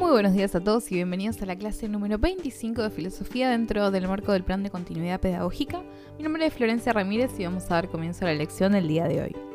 Muy buenos días a todos y bienvenidos a la clase número 25 de Filosofía dentro del marco del Plan de Continuidad Pedagógica. Mi nombre es Florencia Ramírez y vamos a dar comienzo a la lección del día de hoy.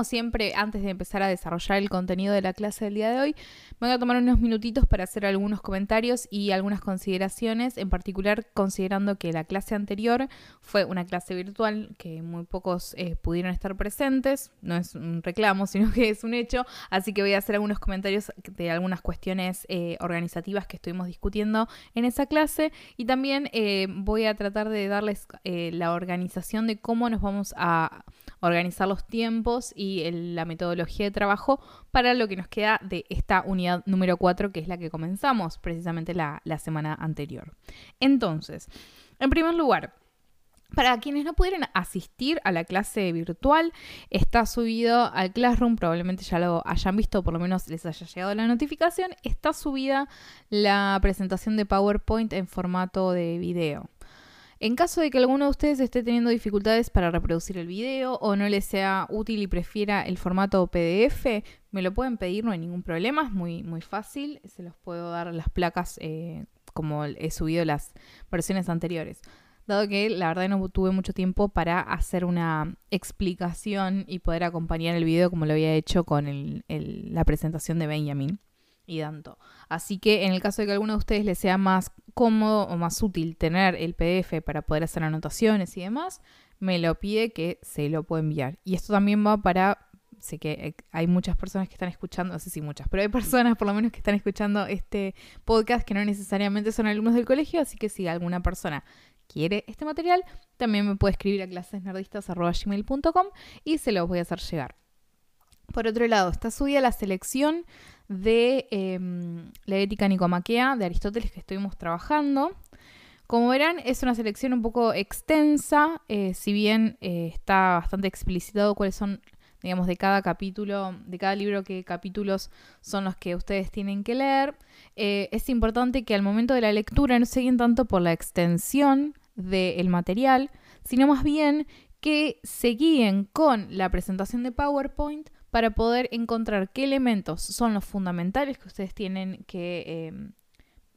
Como siempre, antes de empezar a desarrollar el contenido de la clase del día de hoy, me voy a tomar unos minutitos para hacer algunos comentarios y algunas consideraciones, en particular considerando que la clase anterior fue una clase virtual que muy pocos eh, pudieron estar presentes, no es un reclamo, sino que es un hecho, así que voy a hacer algunos comentarios de algunas cuestiones eh, organizativas que estuvimos discutiendo en esa clase. Y también eh, voy a tratar de darles la organización de cómo nos vamos a organizar los tiempos y la metodología de trabajo para lo que nos queda de esta unidad número 4, que es la que comenzamos precisamente la, la semana anterior. Entonces, en primer lugar, para quienes no pudieron asistir a la clase virtual, está subido al Classroom, probablemente ya lo hayan visto, por lo menos les haya llegado la notificación, está subida la presentación de PowerPoint en formato de video. En caso de que alguno de ustedes esté teniendo dificultades para reproducir el video o no les sea útil y prefiera el formato PDF, me lo pueden pedir, no hay ningún problema, es muy, muy fácil, se los puedo dar las placas eh, como he subido las versiones anteriores. Dado que la verdad no tuve mucho tiempo para hacer una explicación y poder acompañar el video como lo había hecho con la presentación de Benjamin y tanto. Así que en el caso de que a alguno de ustedes les sea más cómodo o más útil tener el PDF para poder hacer anotaciones y demás, me lo pide que se lo puedo enviar. Y esto también va para sé que hay muchas personas que están escuchando, no sé si muchas, pero hay personas por lo menos que están escuchando este podcast que no necesariamente son alumnos del colegio, así que si alguna persona quiere este material, también me puede escribir a clasesnerdistas.gmail.com y se los voy a hacer llegar. Por otro lado, está subida la selección de em, la ética nicomaquea de Aristóteles que estuvimos trabajando. Como verán, es una selección un poco extensa, eh, si bien eh, está bastante explicitado cuáles son, digamos, de cada capítulo, de cada libro, qué capítulos son los que ustedes tienen que leer. Eh, es importante que al momento de la lectura no se guíen tanto por la extensión del material, sino más bien que se con la presentación de PowerPoint para poder encontrar qué elementos son los fundamentales que ustedes tienen que, em,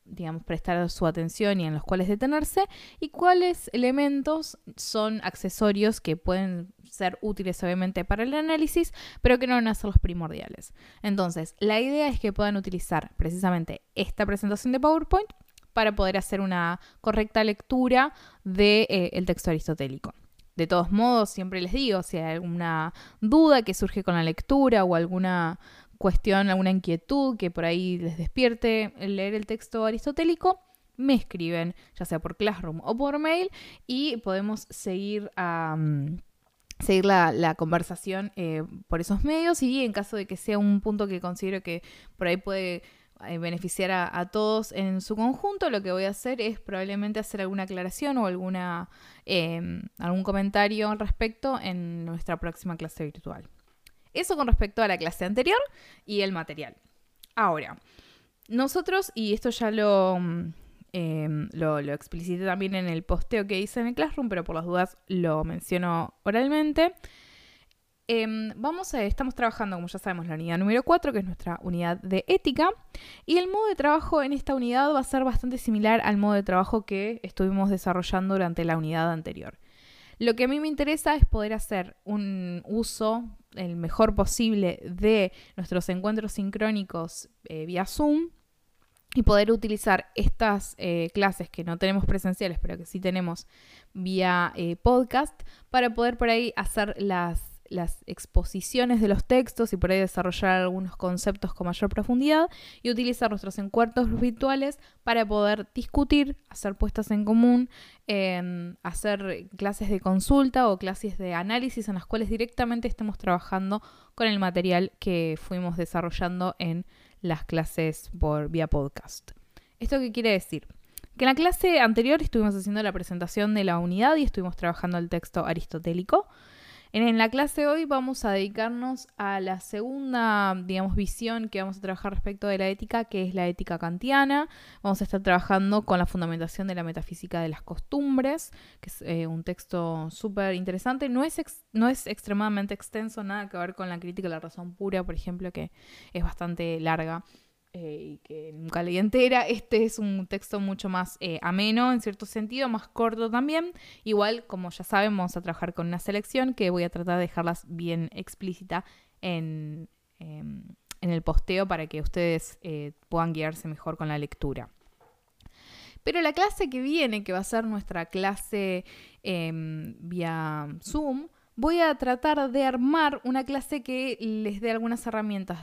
digamos, prestar su atención y en los cuales detenerse, y cuáles elementos son accesorios que pueden ser útiles obviamente para el análisis, pero que no van a ser los primordiales. Entonces, la idea es que puedan utilizar precisamente esta presentación de PowerPoint para poder hacer una correcta lectura del de, eh, texto aristotélico. De todos modos, siempre les digo, si hay alguna duda que surge con la lectura o alguna cuestión, alguna inquietud que por ahí les despierte leer el texto aristotélico, me escriben, ya sea por Classroom o por mail, y podemos seguir seguir la, conversación eh, por esos medios. Y en caso de que sea un punto que considero que por ahí puede eh, beneficiar a, todos en su conjunto, lo que voy a hacer es probablemente hacer alguna aclaración o alguna, em, algún comentario al respecto en nuestra próxima clase virtual. Eso con respecto a la clase anterior y el material. Ahora, nosotros, y esto ya lo, em, lo, lo, explicité también en el posteo que hice en el Classroom, pero por las dudas lo menciono oralmente. Em, vamos estamos trabajando, como ya sabemos, la unidad número 4, que es nuestra unidad de ética, y el modo de trabajo en esta unidad va a ser bastante similar al modo de trabajo que estuvimos desarrollando durante la unidad anterior. Lo que a mí me interesa es poder hacer un uso el mejor posible de nuestros encuentros sincrónicos eh, vía Zoom y poder utilizar estas eh, clases que no tenemos presenciales, pero que sí tenemos vía eh, podcast, para poder por ahí hacer las las exposiciones de los textos y por ahí desarrollar algunos conceptos con mayor profundidad y utilizar nuestros encuentros virtuales para poder discutir, hacer puestas en común, hacer clases de consulta o clases de análisis en las cuales directamente estemos trabajando con el material que fuimos desarrollando en las clases por vía podcast. ¿Esto qué quiere decir? Que en la clase anterior estuvimos haciendo la presentación de la unidad y estuvimos trabajando el texto aristotélico. En la clase de hoy vamos a dedicarnos a la segunda, digamos, visión que vamos a trabajar respecto de la ética, que es la ética kantiana. Vamos a estar trabajando con la fundamentación de la metafísica de las costumbres, que es eh, un texto súper interesante. No es, no es extremadamente extenso, nada que ver con la crítica de la razón pura, por ejemplo, que es bastante larga. Eh, y que nunca leí entera. Este es un texto mucho más eh, ameno en cierto sentido, más corto también. Igual, como ya saben, vamos a trabajar con una selección que voy a tratar de dejarlas bien explícita en, em, en el posteo para que ustedes eh, puedan guiarse mejor con la lectura. Pero la clase que viene, que va a ser nuestra clase em, vía Zoom, voy a tratar de armar una clase que les dé algunas herramientas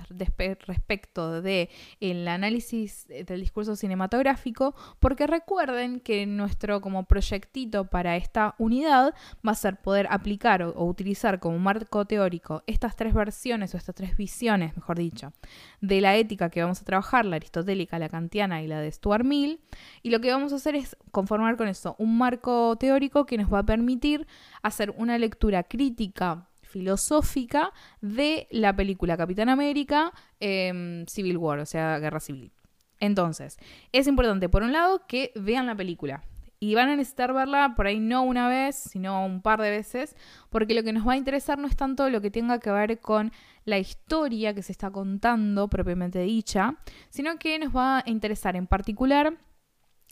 respecto de el análisis del discurso cinematográfico, porque recuerden que nuestro como proyectito para esta unidad va a ser poder aplicar o, utilizar como marco teórico estas tres versiones o estas tres visiones, mejor dicho, de la ética que vamos a trabajar, la aristotélica, la kantiana y la de Stuart Mill, y lo que vamos a hacer es conformar con eso un marco teórico que nos va a permitir hacer una lectura crítica filosófica de la película Capitán América em, Civil War, o sea, Guerra Civil. Entonces, es importante, por un lado, que vean la película. Y van a necesitar verla por ahí no una vez, sino un par de veces, porque lo que nos va a interesar no es tanto lo que tenga que ver con la historia que se está contando propiamente dicha, sino que nos va a interesar en particular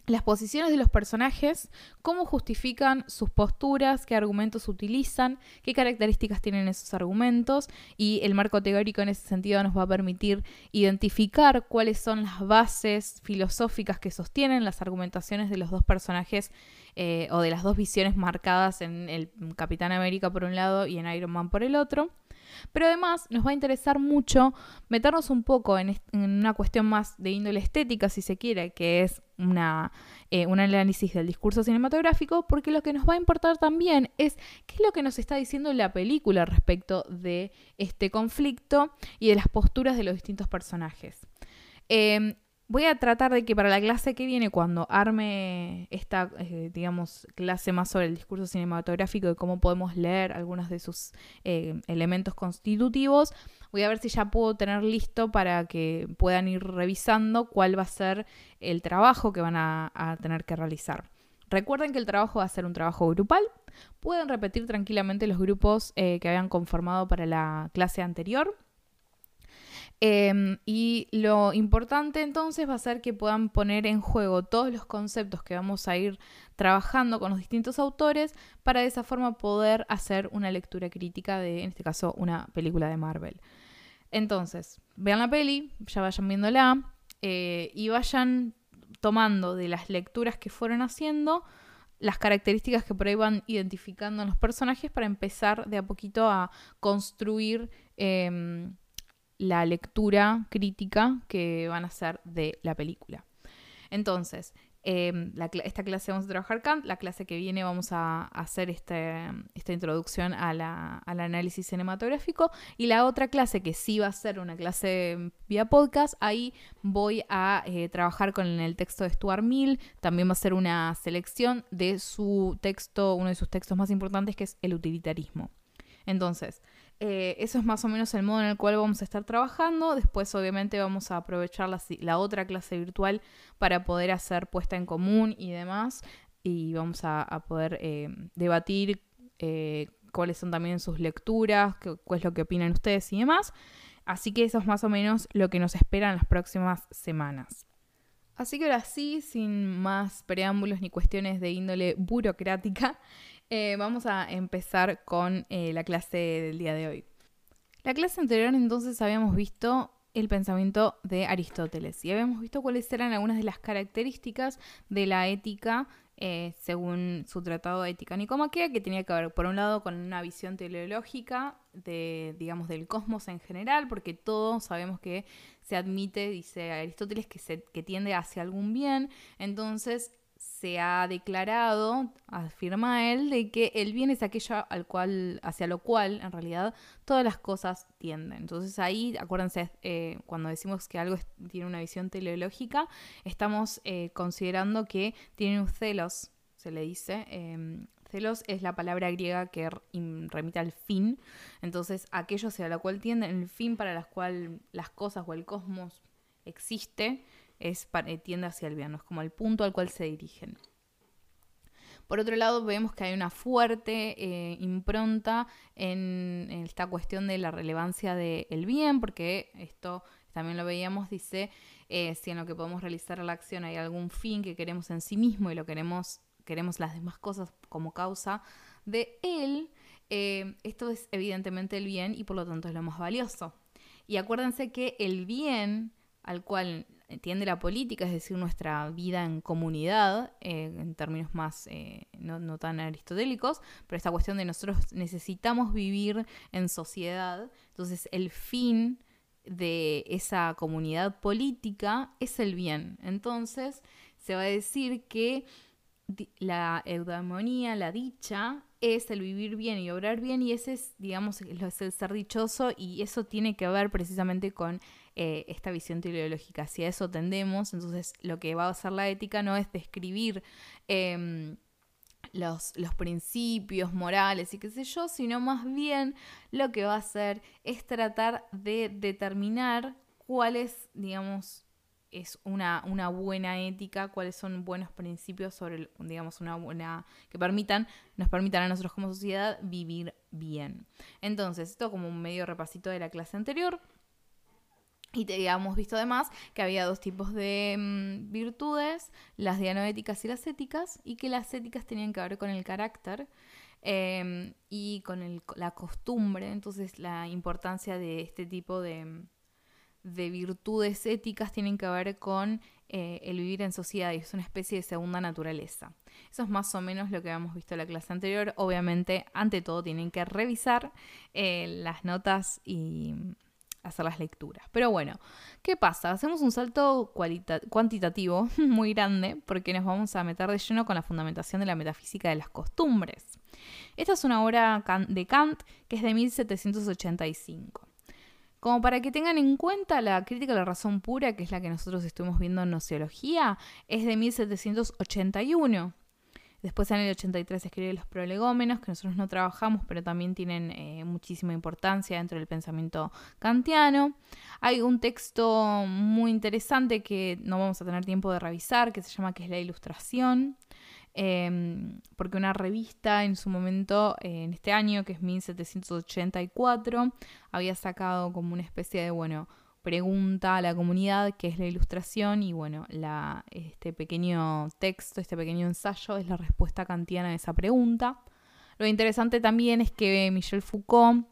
las posiciones de los personajes, cómo justifican sus posturas, qué argumentos utilizan, qué características tienen esos argumentos y el marco teórico en ese sentido nos va a permitir identificar cuáles son las bases filosóficas que sostienen las argumentaciones de los dos personajes eh, o de las dos visiones marcadas en el Capitán América por un lado y en Iron Man por el otro. Pero además nos va a interesar mucho meternos un poco en, una cuestión más de índole estética, si se quiere, que es una, eh, un análisis del discurso cinematográfico, porque lo que nos va a importar también es qué es lo que nos está diciendo la película respecto de este conflicto y de las posturas de los distintos personajes. Em, Voy a tratar de que para la clase que viene, cuando arme esta, eh, digamos, clase más sobre el discurso cinematográfico y cómo podemos leer algunos de sus eh, elementos constitutivos, voy a ver si ya puedo tener listo para que puedan ir revisando cuál va a ser el trabajo que van a, tener que realizar. Recuerden que el trabajo va a ser un trabajo grupal. Pueden repetir tranquilamente los grupos eh, que habían conformado para la clase anterior Em, y lo importante entonces va a ser que puedan poner en juego todos los conceptos que vamos a ir trabajando con los distintos autores para de esa forma poder hacer una lectura crítica de, en este caso, una película de Marvel. Entonces, vean la peli, ya vayan viéndola eh, y vayan tomando de las lecturas que fueron haciendo las características que por ahí van identificando en los personajes para empezar de a poquito a construir em, la lectura crítica que van a hacer de la película. Entonces, em, esta clase vamos a trabajar Kant, la clase que viene vamos a, hacer este, esta introducción al análisis cinematográfico y la otra clase que sí va a ser una clase vía podcast, ahí voy a eh, trabajar con el texto de Stuart Mill, también va a ser una selección de su texto, uno de sus textos más importantes que es el utilitarismo. Entonces, eh, eso es más o menos el modo en el cual vamos a estar trabajando. Después, obviamente, vamos a aprovechar la, otra clase virtual para poder hacer puesta en común y demás. Y vamos a, poder eh, debatir eh, cuáles son también sus lecturas, qué, es lo que opinan ustedes y demás. Así que eso es más o menos lo que nos espera en las próximas semanas. Así que ahora sí, sin más preámbulos ni cuestiones de índole burocrática, eh, vamos a empezar con eh, la clase del día de hoy. La clase anterior entonces habíamos visto el pensamiento de Aristóteles y habíamos visto cuáles eran algunas de las características de la ética eh, según su tratado de ética nicomaquea, que tenía que ver, por un lado, con una visión teleológica de, digamos, del cosmos en general, porque todos sabemos que se admite, dice Aristóteles, que, se, que tiende hacia algún bien, entonces se ha declarado, afirma él, de que el bien es aquello al cual, hacia lo cual, en realidad, todas las cosas tienden. Entonces ahí, acuérdense, eh, cuando decimos que algo tiene una visión teleológica, estamos eh, considerando que tiene un celos, se le dice, em, Celos es la palabra griega que remite al fin, entonces aquello hacia lo cual tienden, el fin para el cual las cosas o el cosmos existe, es, eh, tiende hacia el bien, es como el punto al cual se dirigen. Por otro lado, vemos que hay una fuerte eh, impronta en, esta cuestión de la relevancia del bien, porque esto también lo veíamos, dice, eh, si en lo que podemos realizar la acción hay algún fin que queremos en sí mismo y lo queremos, queremos las demás cosas como causa de él, esto es evidentemente el bien y por lo tanto es lo más valioso. Y acuérdense que el bien al cual entiende la política, es decir, nuestra vida en comunidad, eh, en términos más eh, no, tan aristotélicos, pero esta cuestión de nosotros necesitamos vivir en sociedad, entonces el fin de esa comunidad política es el bien. Entonces se va a decir que la eudamonía, la dicha, es el vivir bien y obrar bien y ese es, digamos, es el ser dichoso y eso tiene que ver precisamente con eh, esta visión teleológica. Si a eso tendemos, entonces lo que va a hacer la ética no es describir em, los, los, principios morales y qué sé yo, sino más bien lo que va a hacer es tratar de determinar cuáles, digamos, es una, una, buena ética, cuáles son buenos principios sobre, digamos, una buena, que permitan, nos permitan a nosotros como sociedad vivir bien. Entonces, esto como un medio repasito de la clase anterior. Y te habíamos visto además que había dos tipos de mm, virtudes, las dianoéticas y las éticas, y que las éticas tenían que ver con el carácter em, y con la costumbre, entonces la importancia de este tipo de, de virtudes éticas tienen que ver con eh, el vivir en sociedad y es una especie de segunda naturaleza. Eso es más o menos lo que habíamos visto en la clase anterior. Obviamente, ante todo, tienen que revisar eh, las notas y hacer las lecturas. Pero bueno, ¿qué pasa? Hacemos un salto cuantitativo muy grande porque nos vamos a meter de lleno con la fundamentación de la metafísica de las costumbres. Esta es una obra de Kant que es de 1785. Como para que tengan en cuenta la crítica de la razón pura, que es la que nosotros estuvimos viendo en Nociología, es de 1781. Después en el 83 escribe los prolegómenos, que nosotros no trabajamos, pero también tienen eh, muchísima importancia dentro del pensamiento kantiano. Hay un texto muy interesante que no vamos a tener tiempo de revisar, que se llama que es la ilustración. Em, porque una revista en su momento, en este año, que es 1784, había sacado como una especie de, bueno, pregunta a la comunidad qué es la ilustración y bueno, la, este pequeño texto, este pequeño ensayo es la respuesta kantiana a esa pregunta. Lo interesante también es que Michel Foucault,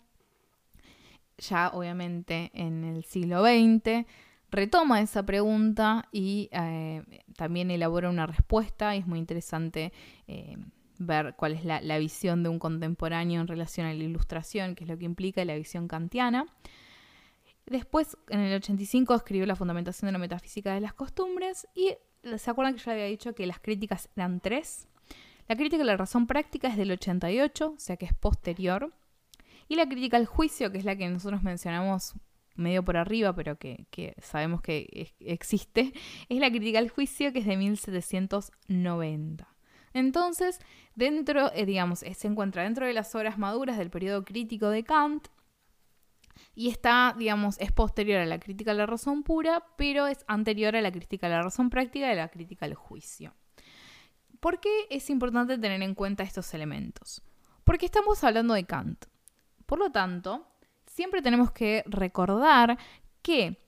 ya obviamente en el siglo XX, retoma esa pregunta y eh, también elabora una respuesta y es muy interesante eh, ver cuál es la, visión de un contemporáneo en relación a la ilustración, que es lo que implica la visión kantiana. Después, en el 85, escribió La Fundamentación de la Metafísica de las Costumbres y se acuerdan que yo había dicho que las críticas eran tres. La crítica de la razón práctica es del 88, o sea que es posterior. Y la crítica al juicio, que es la que nosotros mencionamos medio por arriba, pero que, sabemos que existe, es la crítica al juicio que es de 1790. Entonces, dentro, eh, digamos, eh, se encuentra dentro de las obras maduras del periodo crítico de Kant y está, digamos, es posterior a la crítica a la razón pura, pero es anterior a la crítica a la razón práctica y a la crítica al juicio. ¿Por qué es importante tener en cuenta estos elementos? Porque estamos hablando de Kant. Por lo tanto, siempre tenemos que recordar que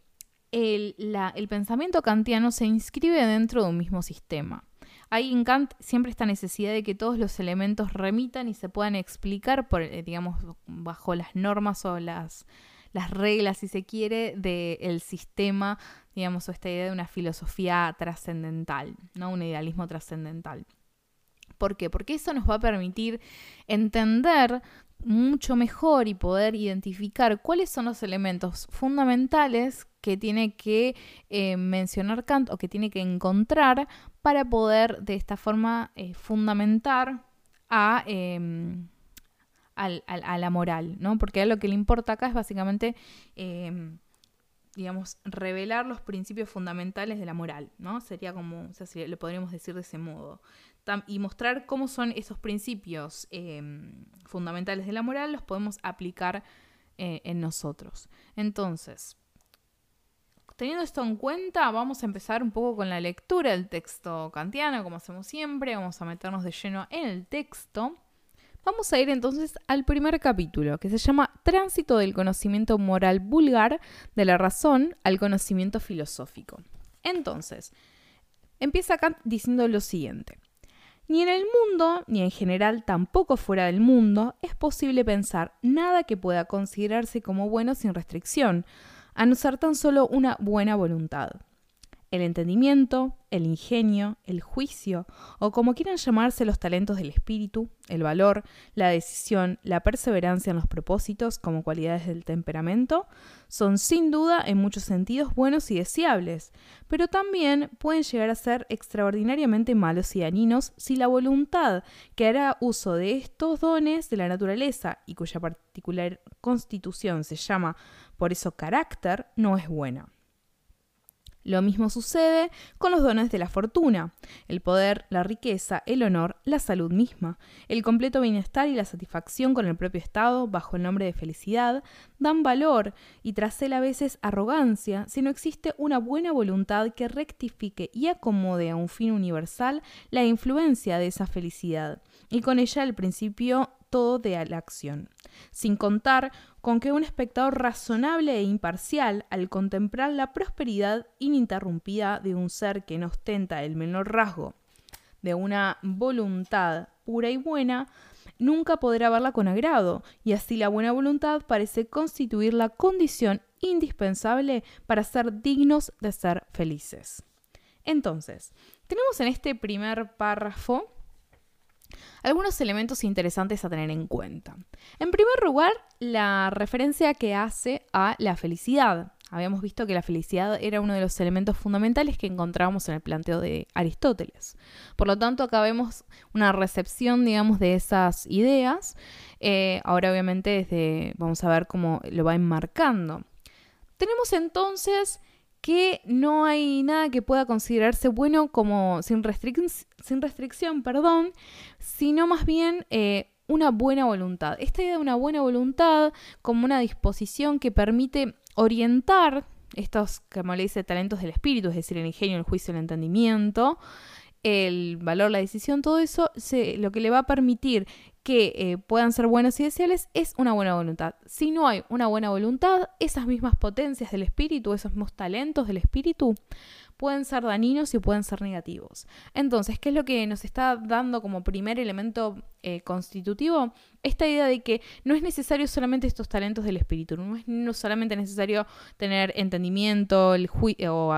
el, pensamiento kantiano se inscribe dentro de un mismo sistema. Hay en Kant siempre esta necesidad de que todos los elementos remitan y se puedan explicar por, eh, digamos, bajo las normas o las, las reglas, si se quiere, del sistema, digamos, o esta idea de una filosofía trascendental, ¿no? Un idealismo trascendental. ¿Por qué? Porque eso nos va a permitir entender mucho mejor y poder identificar cuáles son los elementos fundamentales que tiene que eh, mencionar Kant o que tiene que encontrar para poder de esta forma eh, fundamentar em, a, la moral, ¿no? Porque lo que le importa acá es básicamente, em, digamos, revelar los principios fundamentales de la moral, ¿no? Sería como, o sea, le podríamos decir de ese modo y mostrar cómo son esos principios em, fundamentales de la moral, los podemos aplicar eh, en nosotros. Entonces, teniendo esto en cuenta, vamos a empezar un poco con la lectura del texto kantiano, como hacemos siempre, vamos a meternos de lleno en el texto. Vamos a ir entonces al primer capítulo, que se llama Tránsito del conocimiento moral vulgar de la razón al conocimiento filosófico. Entonces, empieza Kant diciendo lo siguiente. Ni en el mundo, ni en general tampoco fuera del mundo, es posible pensar nada que pueda considerarse como bueno sin restricción, a no ser tan solo una buena voluntad. El entendimiento, el ingenio, el juicio, o como quieran llamarse los talentos del espíritu, el valor, la decisión, la perseverancia en los propósitos como cualidades del temperamento, son sin duda en muchos sentidos buenos y deseables, pero también pueden llegar a ser extraordinariamente malos y dañinos si la voluntad que hará uso de estos dones de la naturaleza y cuya particular constitución se llama por eso carácter no es buena. Lo mismo sucede con los dones de la fortuna, el poder, la riqueza, el honor, la salud misma, el completo bienestar y la satisfacción con el propio estado bajo el nombre de felicidad, dan valor y tras él a veces arrogancia si no existe una buena voluntad que rectifique y acomode a un fin universal la influencia de esa felicidad. Y con ella el principio todo de la acción, sin contar con que un espectador razonable e imparcial, al contemplar la prosperidad ininterrumpida de un ser que no ostenta el menor rasgo de una voluntad pura y buena, nunca podrá verla con agrado, y así la buena voluntad parece constituir la condición indispensable para ser dignos de ser felices. Entonces, tenemos en este primer párrafo algunos elementos interesantes a tener en cuenta. En primer lugar, la referencia que hace a la felicidad. Habíamos visto que la felicidad era uno de los elementos fundamentales que encontrábamos en el planteo de Aristóteles. Por lo tanto, acá vemos una recepción, digamos, de esas ideas. Eh, ahora, obviamente, desde, vamos a ver cómo lo va enmarcando. Tenemos entonces que no hay nada que pueda considerarse bueno como sin, sin restricción, perdón, sino más bien eh, una buena voluntad. Esta idea de una buena voluntad como una disposición que permite orientar estos, como le dice, talentos del espíritu, es decir, el ingenio, el juicio, el entendimiento, el valor, la decisión, todo eso, lo que le va a permitir que eh, puedan ser buenos y deseables es una buena voluntad. Si no hay una buena voluntad, esas mismas potencias del espíritu, esos mismos talentos del espíritu, pueden ser dañinos y pueden ser negativos. Entonces, ¿qué es lo que nos está dando como primer elemento eh, constitutivo? Esta idea de que no es necesario solamente estos talentos del espíritu, no es solamente necesario tener entendimiento, el o,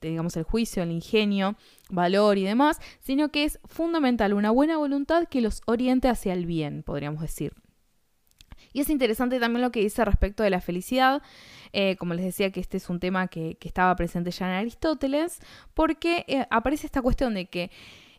digamos, el juicio, el ingenio, valor y demás, sino que es fundamental una buena voluntad que los oriente hacia el bien, podríamos decir. Y es interesante también lo que dice respecto de la felicidad. Eh, como les decía que este es un tema que, estaba presente ya en Aristóteles, porque eh, aparece esta cuestión de que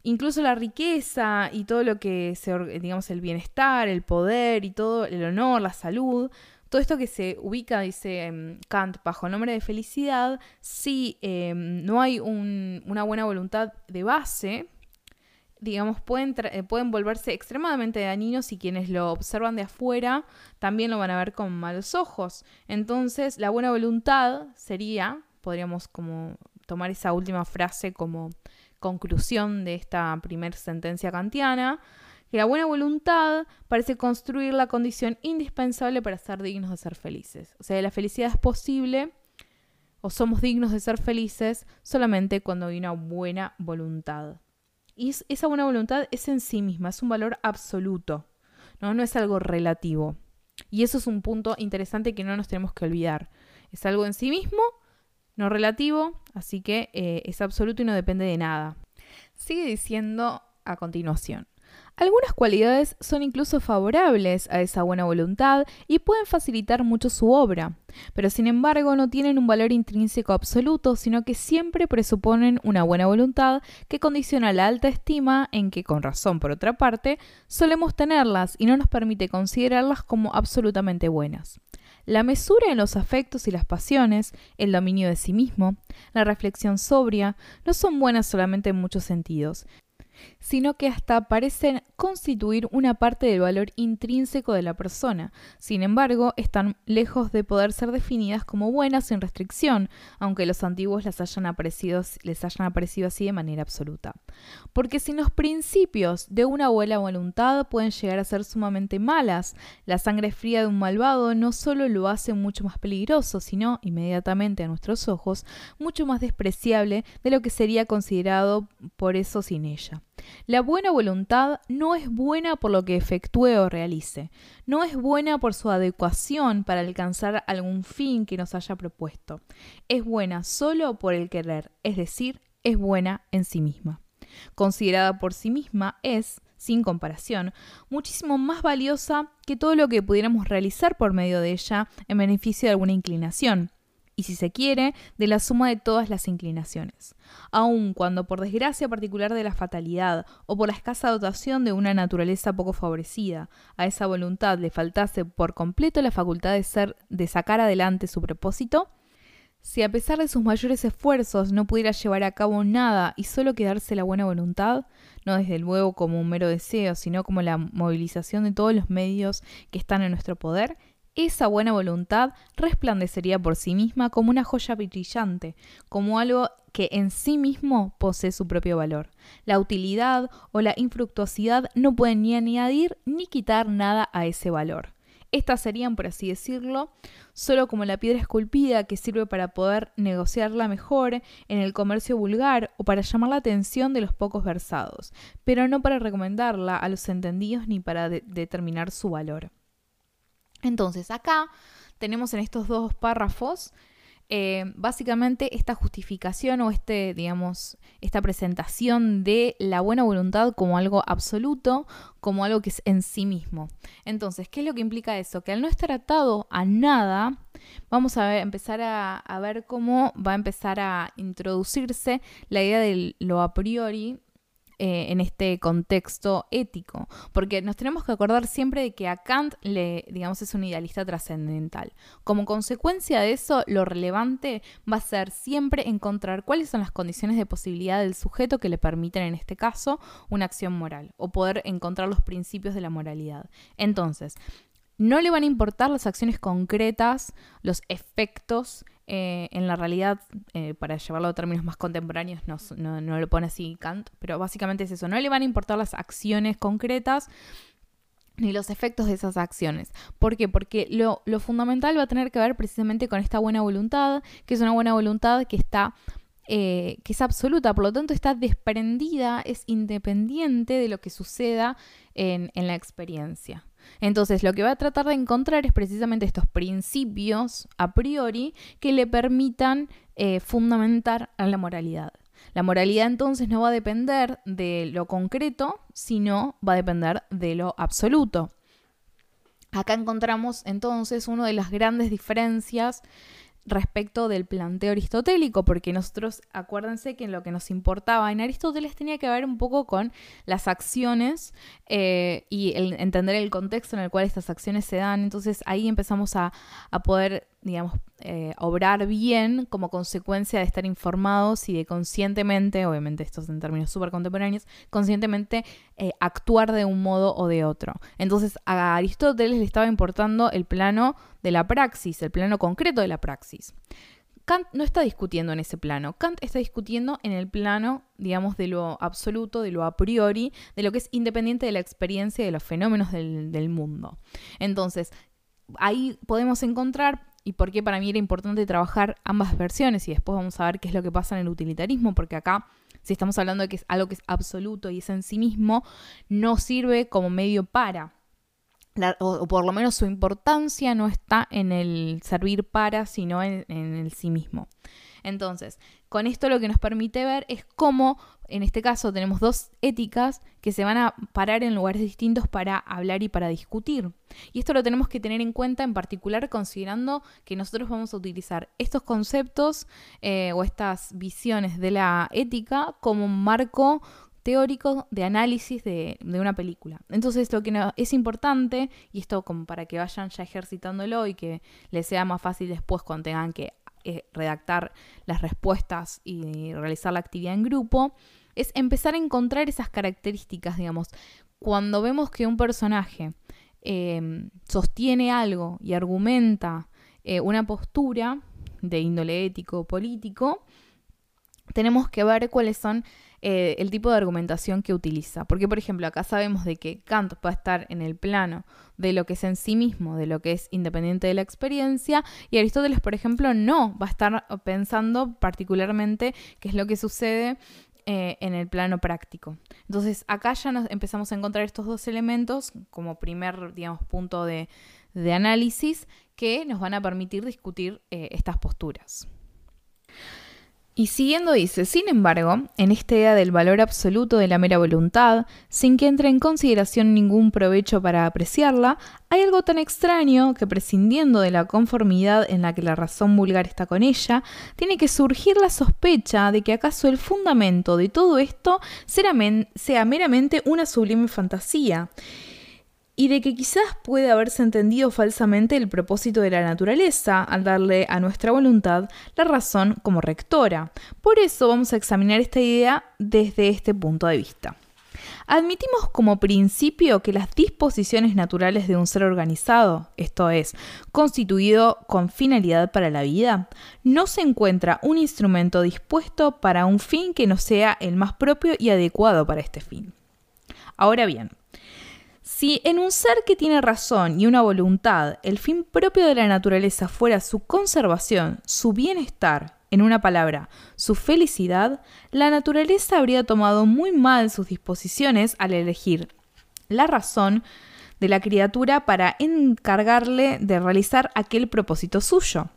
incluso la riqueza y todo lo que se, digamos, el bienestar, el poder y todo, el honor, la salud, todo esto que se ubica, dice em, Kant, bajo el nombre de felicidad, si em, no hay una buena voluntad de base, digamos, pueden, eh, pueden volverse extremadamente dañinos y quienes lo observan de afuera también lo van a ver con malos ojos. Entonces, la buena voluntad sería, podríamos como tomar esa última frase como conclusión de esta primera sentencia kantiana, que la buena voluntad parece construir la condición indispensable para ser dignos de ser felices. O sea, la felicidad es posible o somos dignos de ser felices solamente cuando hay una buena voluntad. Y esa buena voluntad es en sí misma, es un valor absoluto, ¿no? no es algo relativo. Y eso es un punto interesante que no nos tenemos que olvidar. Es algo en sí mismo, no relativo, así que eh, es absoluto y no depende de nada. Sigue diciendo a continuación. Algunas cualidades son incluso favorables a esa buena voluntad y pueden facilitar mucho su obra, pero sin embargo no tienen un valor intrínseco absoluto, sino que siempre presuponen una buena voluntad que condiciona la alta estima en que, con razón por otra parte, solemos tenerlas y no nos permite considerarlas como absolutamente buenas. La mesura en los afectos y las pasiones, el dominio de sí mismo, la reflexión sobria, no son buenas solamente en muchos sentidos, sino que hasta parecen constituir una parte del valor intrínseco de la persona. Sin embargo, están lejos de poder ser definidas como buenas sin restricción, aunque los antiguos les hayan aparecido, les hayan aparecido así de manera absoluta. Porque si los principios de una buena voluntad pueden llegar a ser sumamente malas, la sangre fría de un malvado no solo lo hace mucho más peligroso, sino, inmediatamente a nuestros ojos, mucho más despreciable de lo que sería considerado por eso sin ella. La buena voluntad no es buena por lo que efectúe o realice, no es buena por su adecuación para alcanzar algún fin que nos haya propuesto, es buena solo por el querer, es decir, es buena en sí misma. Considerada por sí misma es, sin comparación, muchísimo más valiosa que todo lo que pudiéramos realizar por medio de ella en beneficio de alguna inclinación, y si se quiere, de la suma de todas las inclinaciones. Aun cuando por desgracia particular de la fatalidad o por la escasa dotación de una naturaleza poco favorecida, a esa voluntad le faltase por completo la facultad de ser de sacar adelante su propósito, si a pesar de sus mayores esfuerzos no pudiera llevar a cabo nada y solo quedarse la buena voluntad, no desde luego como un mero deseo, sino como la movilización de todos los medios que están en nuestro poder, esa buena voluntad resplandecería por sí misma como una joya brillante, como algo que en sí mismo posee su propio valor. La utilidad o la infructuosidad no pueden ni añadir ni quitar nada a ese valor. Estas serían, por así decirlo, solo como la piedra esculpida que sirve para poder negociarla mejor en el comercio vulgar o para llamar la atención de los pocos versados, pero no para recomendarla a los entendidos ni para determinar su valor. Entonces, acá tenemos en estos dos párrafos eh, básicamente esta justificación o este, digamos, esta presentación de la buena voluntad como algo absoluto, como algo que es en sí mismo. Entonces, ¿qué es lo que implica eso? Que al no estar atado a nada, vamos a empezar a, a ver cómo va a empezar a introducirse la idea de lo a priori eh, en este contexto ético, porque nos tenemos que acordar siempre de que a Kant le, digamos, es un idealista trascendental. Como consecuencia de eso, lo relevante va a ser siempre encontrar cuáles son las condiciones de posibilidad del sujeto que le permiten, en este caso, una acción moral, o poder encontrar los principios de la moralidad. Entonces, no le van a importar las acciones concretas, los efectos eh, en la realidad, eh, para llevarlo a términos más contemporáneos, no, lo pone así Kant, pero básicamente es eso, no le van a importar las acciones concretas ni los efectos de esas acciones. ¿Por qué? Porque lo, lo fundamental va a tener que ver precisamente con esta buena voluntad, que es una buena voluntad que está eh, que es absoluta, por lo tanto está desprendida, es independiente de lo que suceda en, en, la experiencia. Entonces lo que va a tratar de encontrar es precisamente estos principios a priori que le permitan eh, fundamentar a la moralidad. La moralidad entonces no va a depender de lo concreto, sino va a depender de lo absoluto. Acá encontramos entonces una de las grandes diferencias respecto del planteo aristotélico, porque nosotros, acuérdense que lo que nos importaba en Aristóteles tenía que ver un poco con las acciones eh, y el, entender el contexto en el cual estas acciones se dan. Entonces ahí empezamos a, a poder digamos, eh, obrar bien como consecuencia de estar informados y de conscientemente, obviamente esto es en términos súper contemporáneos, conscientemente eh, actuar de un modo o de otro. Entonces a Aristóteles le estaba importando el plano de la praxis, el plano concreto de la praxis. Kant no está discutiendo en ese plano. Kant está discutiendo en el plano, digamos, de lo absoluto, de lo a priori, de lo que es independiente de la experiencia y de los fenómenos del, del mundo. Entonces, ahí podemos encontrar y por qué para mí era importante trabajar ambas versiones y después vamos a ver qué es lo que pasa en el utilitarismo, porque acá si estamos hablando de que es algo que es absoluto y es en sí mismo, no sirve como medio para. o, por lo menos su importancia no está en el servir para, sino en el sí mismo. Entonces, con esto lo que nos permite ver es cómo, en este caso, tenemos dos éticas que se van a parar en lugares distintos para hablar y para discutir. Y esto lo tenemos que tener en cuenta en particular considerando que nosotros vamos a utilizar estos conceptos eh, o estas visiones de la ética como un marco teórico de análisis de, una película. Entonces lo que es importante, y esto como para que vayan ya ejercitándolo y que les sea más fácil después cuando tengan que eh, redactar las respuestas y realizar la actividad en grupo, Es empezar a encontrar esas características, digamos. Cuando vemos que un personaje em, sostiene algo y argumenta eh, una postura de índole ético o político, tenemos que ver cuáles son eh, el tipo de argumentación que utiliza. Porque, por ejemplo, acá sabemos de que Kant va a estar en el plano de lo que es en sí mismo, de lo que es independiente de la experiencia, y Aristóteles, por ejemplo, no va a estar pensando particularmente qué es lo que sucede eh, en el plano práctico. Entonces, acá ya nos empezamos a encontrar estos dos elementos como primer, digamos, punto de, análisis que nos van a permitir discutir eh, estas posturas. Y siguiendo dice, sin embargo, en esta idea del valor absoluto de la mera voluntad, sin que entre en consideración ningún provecho para apreciarla, hay algo tan extraño que prescindiendo de la conformidad en la que la razón vulgar está con ella, tiene que surgir la sospecha de que acaso el fundamento de todo esto sea meramente una sublime fantasía y de que quizás puede haberse entendido falsamente el propósito de la naturaleza al darle a nuestra voluntad la razón como rectora. Por eso vamos a examinar esta idea desde este punto de vista. Admitimos como principio que las disposiciones naturales de un ser organizado, esto es, constituido con finalidad para la vida, no se encuentra un instrumento dispuesto para un fin que no sea el más propio y adecuado para este fin. Ahora bien, si en un ser que tiene razón y una voluntad, el fin propio de la naturaleza fuera su conservación, su bienestar, en una palabra, su felicidad, la naturaleza habría tomado muy mal sus disposiciones al elegir la razón de la criatura para encargarle de realizar aquel propósito suyo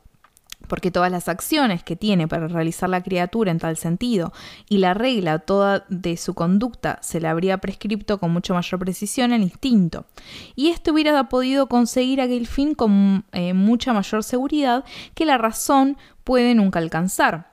porque todas las acciones que tiene para realizar la criatura en tal sentido y la regla toda de su conducta se le habría prescripto con mucho mayor precisión el instinto. Y esto hubiera podido conseguir aquel fin con eh, mucha mayor seguridad que la razón puede nunca alcanzar.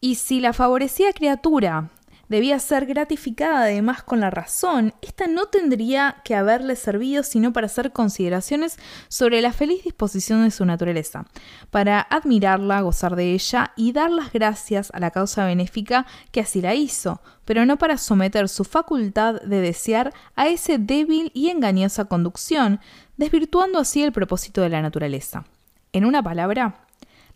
Y si la favorecida criatura debía ser gratificada además con la razón, esta no tendría que haberle servido sino para hacer consideraciones sobre la feliz disposición de su naturaleza, para admirarla, gozar de ella y dar las gracias a la causa benéfica que así la hizo, pero no para someter su facultad de desear a ese débil y engañosa conducción, desvirtuando así el propósito de la naturaleza. En una palabra,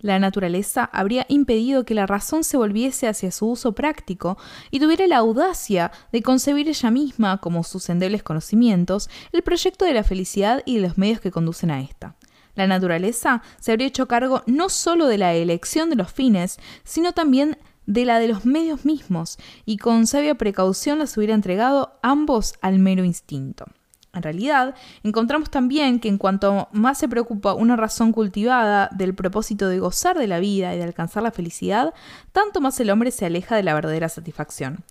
la naturaleza habría impedido que la razón se volviese hacia su uso práctico y tuviera la audacia de concebir ella misma, como sus endebles conocimientos, el proyecto de la felicidad y de los medios que conducen a esta. La naturaleza se habría hecho cargo no sólo de la elección de los fines, sino también de la de los medios mismos, y con sabia precaución las hubiera entregado ambos al mero instinto. En realidad, encontramos también que en cuanto más se preocupa una razón cultivada del propósito de gozar de la vida y de alcanzar la felicidad, tanto más el hombre se aleja de la verdadera satisfacción.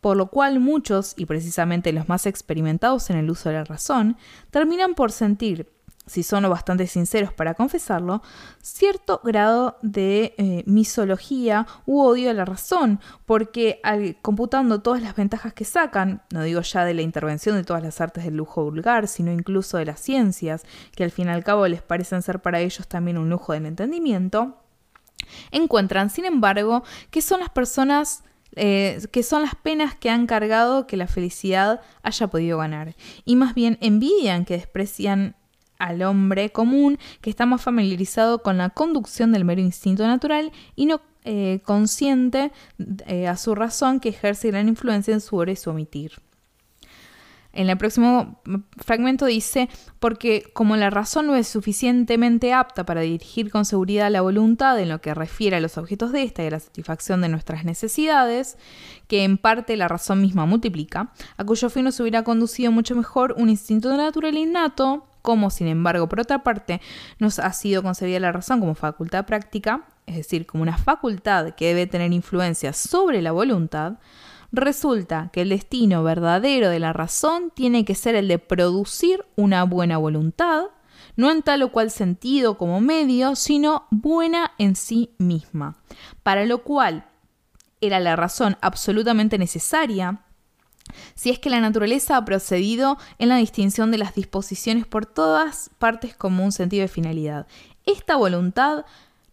Por lo cual muchos, y precisamente los más experimentados en el uso de la razón, terminan por sentir si son lo bastante sinceros para confesarlo, cierto grado de eh, misología u odio a la razón, porque computando todas las ventajas que sacan, no digo ya de la intervención de todas las artes del lujo vulgar, sino incluso de las ciencias, que al fin y al cabo les parecen ser para ellos también un lujo del entendimiento, encuentran, sin embargo, que son las personas eh, que son las penas que han cargado que la felicidad haya podido ganar. Y más bien envidian que desprecian al hombre común que está más familiarizado con la conducción del mero instinto natural y no eh, consciente eh, a su razón que ejerce gran influencia en su hora y su omitir. En el próximo fragmento dice, porque como la razón no es suficientemente apta para dirigir con seguridad la voluntad en lo que refiere a los objetos de esta y a la satisfacción de nuestras necesidades, que en parte la razón misma multiplica, a cuyo fin nos hubiera conducido mucho mejor un instinto natural innato, como sin embargo por otra parte nos ha sido concebida la razón como facultad práctica, es decir, como una facultad que debe tener influencia sobre la voluntad, resulta que el destino verdadero de la razón tiene que ser el de producir una buena voluntad, no en tal o cual sentido como medio, sino buena en sí misma, para lo cual era la razón absolutamente necesaria si es que la naturaleza ha procedido en la distinción de las disposiciones por todas partes como un sentido de finalidad. Esta voluntad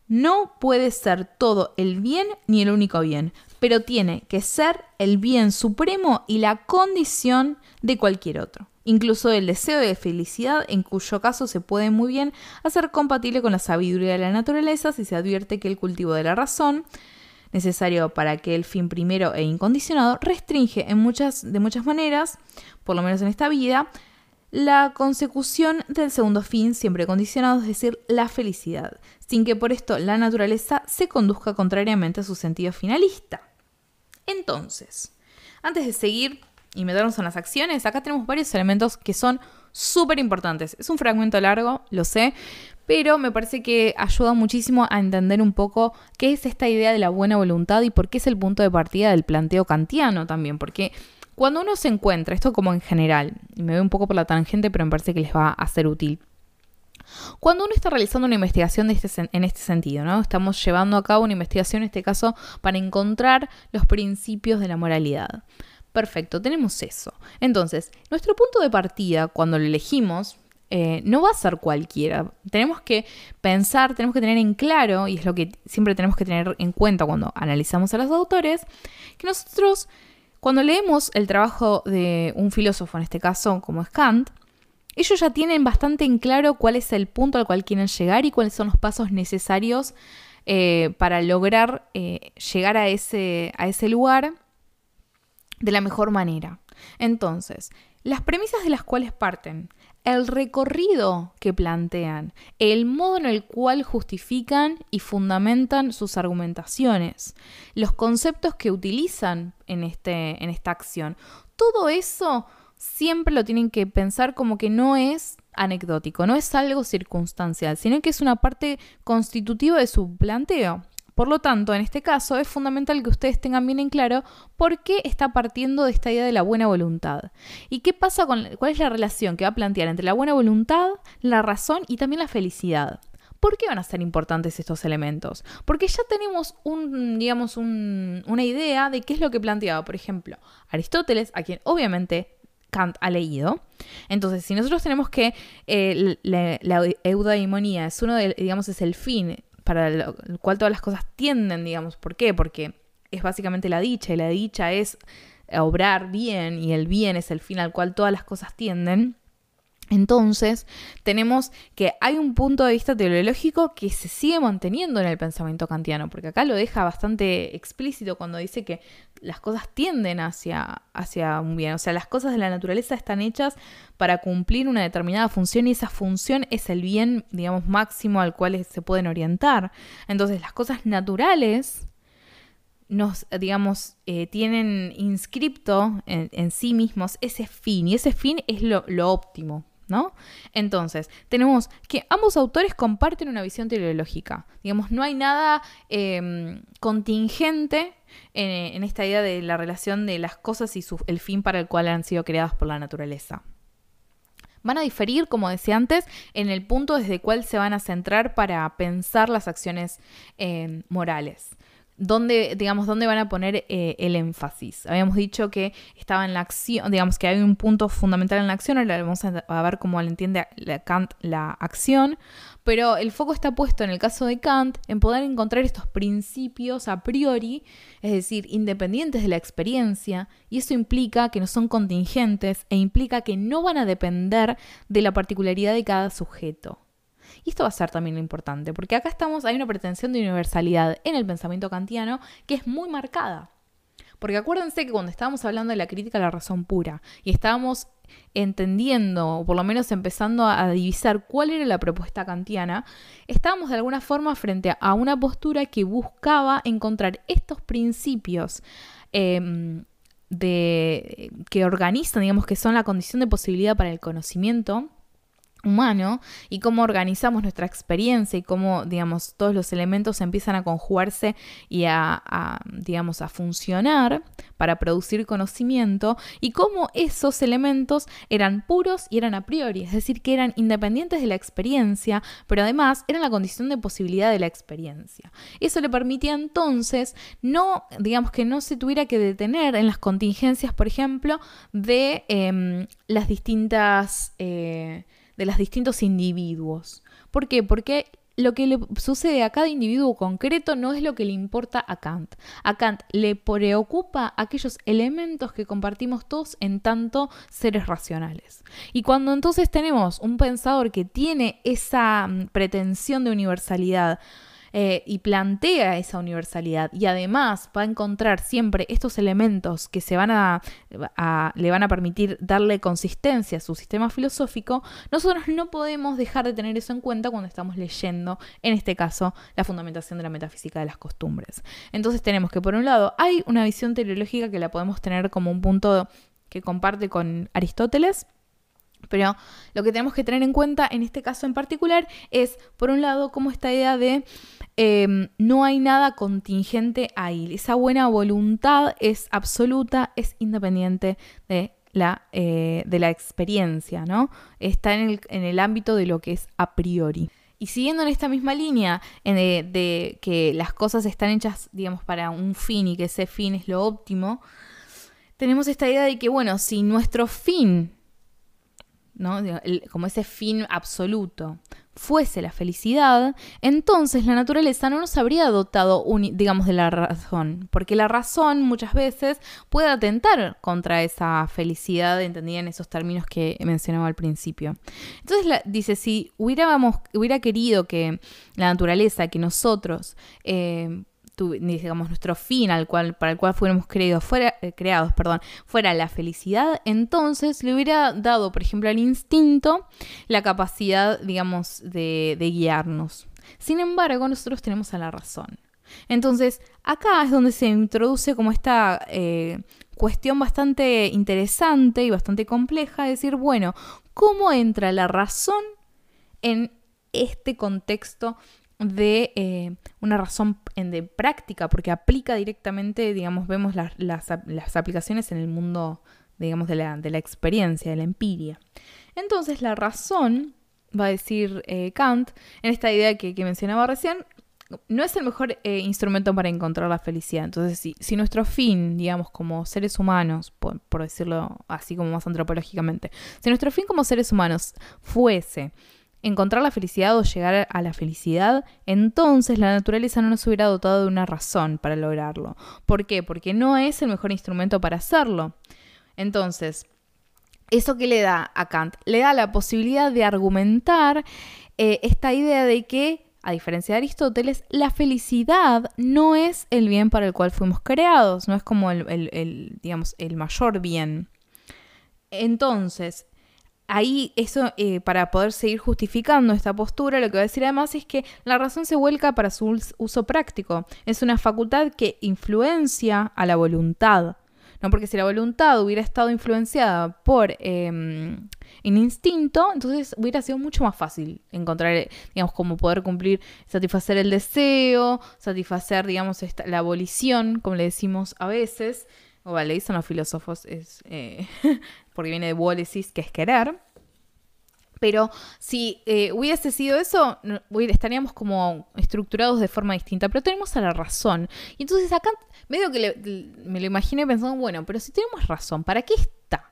no puede ser todo el bien ni el único bien, pero tiene que ser el bien supremo y la condición de cualquier otro incluso el deseo de felicidad, en cuyo caso se puede muy bien hacer compatible con la sabiduría de la naturaleza si se advierte que el cultivo de la razón, necesario para aquel fin primero e incondicionado, restringe en muchas, de muchas maneras, por lo menos en esta vida, la consecución del segundo fin siempre condicionado, es decir, la felicidad, sin que por esto la naturaleza se conduzca contrariamente a su sentido finalista. Entonces, antes de seguir y meternos en las acciones, acá tenemos varios elementos que son súper importantes. Es un fragmento largo, lo sé, pero me parece que ayuda muchísimo a entender un poco qué es esta idea de la buena voluntad y por qué es el punto de partida del planteo kantiano también, porque cuando uno se encuentra, esto como en general, y me veo un poco por la tangente, pero me parece que les va a ser útil. Cuando uno está realizando una investigación de este, en este sentido, ¿no? Estamos llevando a cabo una investigación, en este caso, para encontrar los principios de la moralidad. Perfecto, tenemos eso. Entonces, nuestro punto de partida cuando lo elegimos eh, no va a ser cualquiera. Tenemos que pensar, tenemos que tener en claro, y es lo que siempre tenemos que tener en cuenta cuando analizamos a los autores, que nosotros, cuando leemos el trabajo de un filósofo, en este caso como es Kant, ellos ya tienen bastante en claro cuál es el punto al cual quieren llegar y cuáles son los pasos necesarios eh, para lograr eh, llegar a ese, a ese lugar de la mejor manera. Entonces, las premisas de las cuales parten, el recorrido que plantean, el modo en el cual justifican y fundamentan sus argumentaciones, los conceptos que utilizan en, este, en esta acción, todo eso siempre lo tienen que pensar como que no es anecdótico, no es algo circunstancial, sino que es una parte constitutiva de su planteo. Por lo tanto, en este caso es fundamental que ustedes tengan bien en claro por qué está partiendo de esta idea de la buena voluntad. ¿Y qué pasa con cuál es la relación que va a plantear entre la buena voluntad, la razón y también la felicidad? ¿Por qué van a ser importantes estos elementos? Porque ya tenemos un, digamos, una idea de qué es lo que planteaba, por ejemplo, Aristóteles, a quien obviamente Kant ha leído. Entonces, si nosotros tenemos que eh, la, la, eudaimonía es uno de, digamos, es el fin para el cual todas las cosas tienden, digamos. ¿Por qué? Porque es básicamente la dicha y la dicha es obrar bien y el bien es el fin al cual todas las cosas tienden. Entonces, tenemos que hay un punto de vista teleológico que se sigue manteniendo en el pensamiento kantiano, porque acá lo deja bastante explícito cuando dice que las cosas tienden hacia, hacia un bien, o sea, las cosas de la naturaleza están hechas para cumplir una determinada función y esa función es el bien, digamos, máximo al cual se pueden orientar. Entonces, las cosas naturales nos, digamos, eh, tienen inscripto en, sí mismos ese fin y ese fin es lo, lo óptimo ¿no? Entonces, tenemos que ambos autores comparten una visión teleológica. Digamos, no hay nada em, contingente en, esta idea de la relación de las cosas y el fin para el cual han sido creadas por la naturaleza. Van a diferir, como decía antes, en el punto desde el cual se van a centrar para pensar las acciones em, morales dónde, digamos, dónde van a poner eh, el énfasis. Habíamos dicho que estaba en la acción, digamos que hay un punto fundamental en la acción, ahora vamos a, ver cómo le entiende Kant la acción, pero el foco está puesto en el caso de Kant en poder encontrar estos principios a priori, es decir, independientes de la experiencia, y eso implica que no son contingentes e implica que no van a depender de la particularidad de cada sujeto. Y esto va a ser también lo importante, porque acá estamos, hay una pretensión de universalidad en el pensamiento kantiano que es muy marcada. Porque acuérdense que cuando estábamos hablando de la crítica a la razón pura y estábamos entendiendo, o por lo menos empezando a divisar cuál era la propuesta kantiana, estábamos de alguna forma frente a una postura que buscaba encontrar estos principios em, de, que organizan, digamos, que son la condición de posibilidad para el conocimiento humano y cómo organizamos nuestra experiencia y cómo, digamos, todos los elementos empiezan a conjugarse y a, digamos, a funcionar para producir conocimiento y cómo esos elementos eran puros y eran a priori, es decir, que eran independientes de la experiencia, pero además eran la condición de posibilidad de la experiencia. Eso le permitía entonces no, digamos, que no se tuviera que detener en las contingencias, por ejemplo, de em, las distintas... Eh, de los distintos individuos. ¿Por qué? Porque lo que le sucede a cada individuo concreto no es lo que le importa a Kant. A Kant le preocupa aquellos elementos que compartimos todos en tanto seres racionales. Y cuando entonces tenemos un pensador que tiene esa mm, pretensión de universalidad, eh, y plantea esa universalidad y además va a encontrar siempre estos elementos que se van a, le van a permitir darle consistencia a su sistema filosófico, nosotros no podemos dejar de tener eso en cuenta cuando estamos leyendo, en este caso, la fundamentación de la metafísica de las costumbres. Entonces tenemos que, por un lado, hay una visión teleológica que la podemos tener como un punto que comparte con Aristóteles, pero lo que tenemos que tener en cuenta en este caso en particular es, por un lado, como esta idea de Em, no hay nada contingente ahí. Esa buena voluntad es absoluta, es independiente de la, eh, de la experiencia, ¿no? Está en el, en el, ámbito de lo que es a priori. Y siguiendo en esta misma línea de, de, que las cosas están hechas, digamos, para un fin y que ese fin es lo óptimo, tenemos esta idea de que, bueno, si nuestro fin, como ese fin absoluto, fuese la felicidad, entonces la naturaleza no nos habría dotado, digamos, de la razón, porque la razón muchas veces puede atentar contra esa felicidad entendida en esos términos que mencionaba al principio. Entonces dice, si hubiéramos, hubiera querido que la naturaleza, que nosotros eh, digamos, nuestro fin al cual, para el cual fuéramos creados, fuera, eh, creados perdón, fuera la felicidad, entonces le hubiera dado, por ejemplo, al instinto la capacidad, digamos, de, guiarnos. Sin embargo, nosotros tenemos a la razón. Entonces, acá es donde se introduce como esta eh, cuestión bastante interesante y bastante compleja, de decir, bueno, ¿cómo entra la razón en este contexto de eh, una razón de práctica, porque aplica directamente, digamos, vemos las, las, aplicaciones en el mundo, digamos, de la, de la, experiencia, de la empiria. Entonces, la razón, va a decir eh, Kant, en esta idea que, mencionaba recién, no es el mejor eh, instrumento para encontrar la felicidad. Entonces, si, si nuestro fin, digamos, como seres humanos, por, por decirlo así como más antropológicamente, si nuestro fin como seres humanos fuese encontrar la felicidad o llegar a la felicidad, entonces la naturaleza no nos hubiera dotado de una razón para lograrlo. ¿Por qué? Porque no es el mejor instrumento para hacerlo. Entonces, ¿eso qué le da a Kant? Le da la posibilidad de argumentar eh, esta idea de que, a diferencia de Aristóteles, la felicidad no es el bien para el cual fuimos creados, no es como el digamos, el mayor bien. Entonces, ahí eso, eh, para poder seguir justificando esta postura, lo que va a decir además es que la razón se vuelca para su uso práctico. Es una facultad que influencia a la voluntad. ¿no? Porque si la voluntad hubiera estado influenciada por em, un instinto, entonces hubiera sido mucho más fácil encontrar, digamos, cómo poder cumplir, satisfacer el deseo, satisfacer, digamos, la abolición, como le decimos a veces, o le dicen los filósofos, es eh, porque viene de vólesis, que es querer. Pero si eh, hubiese sido eso, estaríamos como estructurados de forma distinta. Pero tenemos a la razón. Y entonces acá medio que me lo imaginé pensando, bueno, pero si tenemos razón, ¿para qué está?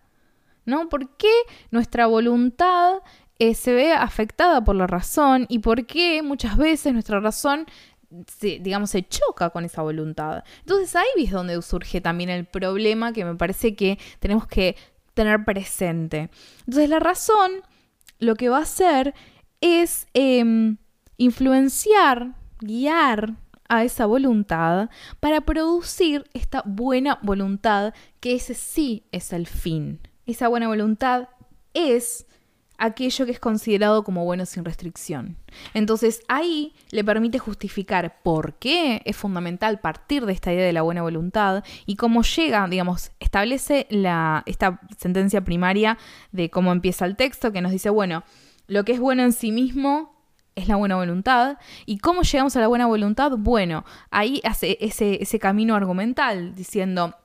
¿No? ¿Por qué nuestra voluntad eh, se ve afectada por la razón? ¿Y por qué muchas veces nuestra razón se, digamos, se choca con esa voluntad. Entonces ahí es donde surge también el problema que me parece que tenemos que tener presente. Entonces la razón lo que va a hacer es em, influenciar, guiar a esa voluntad para producir esta buena voluntad, que ese sí es el fin. Esa buena voluntad es aquello que es considerado como bueno sin restricción. Entonces ahí le permite justificar por qué es fundamental partir de esta idea de la buena voluntad y cómo llega, digamos, establece la, esta sentencia primaria de cómo empieza el texto que nos dice, bueno, lo que es bueno en sí mismo es la buena voluntad. ¿Y cómo llegamos a la buena voluntad? Bueno, ahí hace ese, ese camino argumental diciendo,